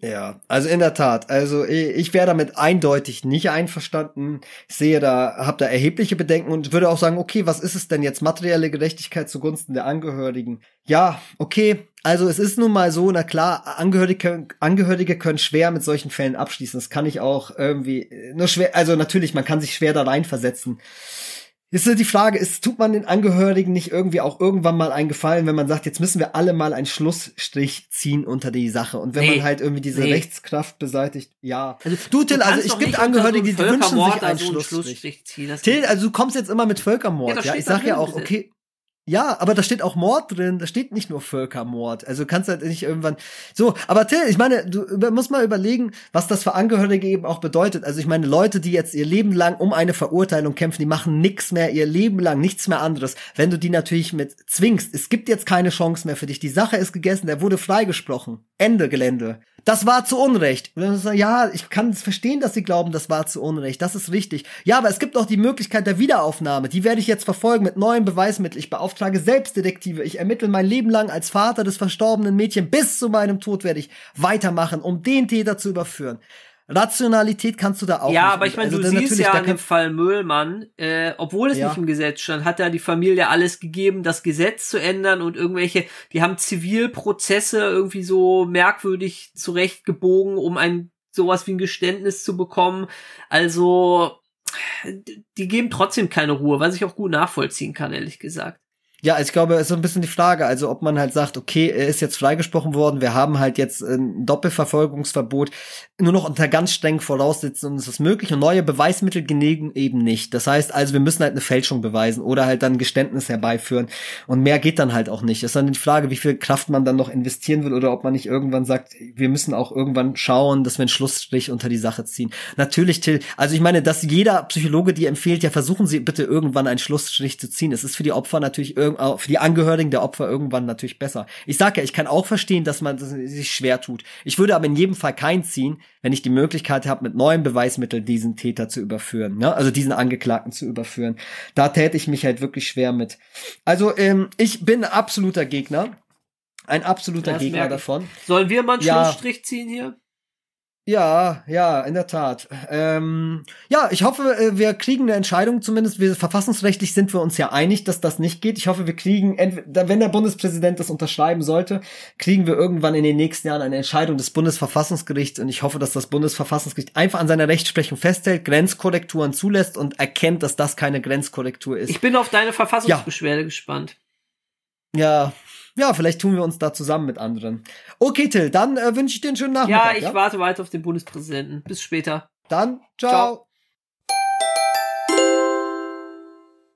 Ja, also in der Tat. Also ich wäre damit eindeutig nicht einverstanden. Ich sehe da, habe da erhebliche Bedenken und würde auch sagen, okay, was ist es denn jetzt? Materielle Gerechtigkeit zugunsten der Angehörigen. Ja, okay. Also es ist nun mal so, na klar, Angehörige, Angehörige können schwer mit solchen Fällen abschließen. Das kann ich auch irgendwie nur schwer, also natürlich, man kann sich schwer da reinversetzen. Ist die Frage, ist, tut man den Angehörigen nicht irgendwie auch irgendwann mal einen Gefallen, wenn man sagt, jetzt müssen wir alle mal einen Schlussstrich ziehen unter die Sache und wenn nee, man halt irgendwie diese nee. Rechtskraft beseitigt, ja. Also, du, Till, also es gibt Angehörige, so die wünschen sich einen Schlussstrich. Schlussstrich ziehen, Till, also du kommst jetzt immer mit Völkermord, ja. ja? Ich sag ja auch, okay, ja, aber da steht auch Mord drin, da steht nicht nur Völkermord. Also kannst halt nicht irgendwann so, aber Till, ich meine, du musst mal überlegen, was das für Angehörige eben auch bedeutet. Also ich meine, Leute, die jetzt ihr Leben lang um eine Verurteilung kämpfen, die machen nichts mehr ihr Leben lang, nichts mehr anderes. Wenn du die natürlich mit zwingst, es gibt jetzt keine Chance mehr für dich. Die Sache ist gegessen, der wurde freigesprochen. Ende Gelände das war zu Unrecht. Ja, ich kann es verstehen, dass sie glauben, das war zu Unrecht. Das ist richtig. Ja, aber es gibt auch die Möglichkeit der Wiederaufnahme. Die werde ich jetzt verfolgen mit neuen Beweismitteln. Ich beauftrage Selbstdetektive. Ich ermittle mein Leben lang als Vater des verstorbenen Mädchens. Bis zu meinem Tod werde ich weitermachen, um den Täter zu überführen. Rationalität kannst du da auch Ja, nicht. aber ich meine, Also du siehst ja an kann- dem Fall Müllmann, äh, obwohl es Ja. nicht im Gesetz stand, hat da die Familie alles gegeben, das Gesetz zu ändern und irgendwelche, die haben Zivilprozesse irgendwie so merkwürdig zurechtgebogen, um ein sowas wie ein Geständnis zu bekommen. Also die geben trotzdem keine Ruhe, was ich auch gut nachvollziehen kann, ehrlich gesagt. Ja, ich glaube, es ist so ein bisschen die Frage, also ob man halt sagt, okay, er ist jetzt freigesprochen worden, wir haben halt jetzt ein Doppelverfolgungsverbot, nur noch unter ganz strengen Voraussetzungen ist das möglich und neue Beweismittel genügen eben nicht. Das heißt also, wir müssen halt eine Fälschung beweisen oder halt dann Geständnis herbeiführen und mehr geht dann halt auch nicht. Es ist dann die Frage, wie viel Kraft man dann noch investieren will oder ob man nicht irgendwann sagt, wir müssen auch irgendwann schauen, dass wir einen Schlussstrich unter die Sache ziehen. Natürlich, Till, also ich meine, dass jeder Psychologe dir empfiehlt, ja versuchen Sie bitte irgendwann einen Schlussstrich zu ziehen. Es ist für die Opfer natürlich irg- auch für die Angehörigen der Opfer irgendwann natürlich besser. Ich sage ja, ich kann auch verstehen, dass man sich schwer tut. Ich würde aber in jedem Fall keinen ziehen, wenn ich die Möglichkeit habe, mit neuen Beweismitteln diesen Täter zu überführen, ne? also diesen Angeklagten zu überführen. Da täte ich mich halt wirklich schwer mit. Also ähm, ich bin absoluter Gegner. Ein absoluter Das Gegner davon. Sollen wir mal einen Ja. Schlussstrich ziehen hier? Ja, ja, in der Tat. Ähm, ja, ich hoffe, äh, wir kriegen eine Entscheidung. Zumindest wir verfassungsrechtlich sind wir uns ja einig, dass das nicht geht. Ich hoffe, wir kriegen, entweder, wenn der Bundespräsident das unterschreiben sollte, kriegen wir irgendwann in den nächsten Jahren eine Entscheidung des Bundesverfassungsgerichts. Und ich hoffe, dass das Bundesverfassungsgericht einfach an seiner Rechtsprechung festhält, Grenzkorrekturen zulässt und erkennt, dass das keine Grenzkorrektur ist. Ich bin auf deine Verfassungsbeschwerde gespannt. ja, ja, vielleicht tun wir uns da zusammen mit anderen. Okay, Till, dann äh, wünsche ich dir einen schönen Ja, Nachmittag. ich warte weiter auf den Bundespräsidenten. Bis später. Dann, ciao. Ciao.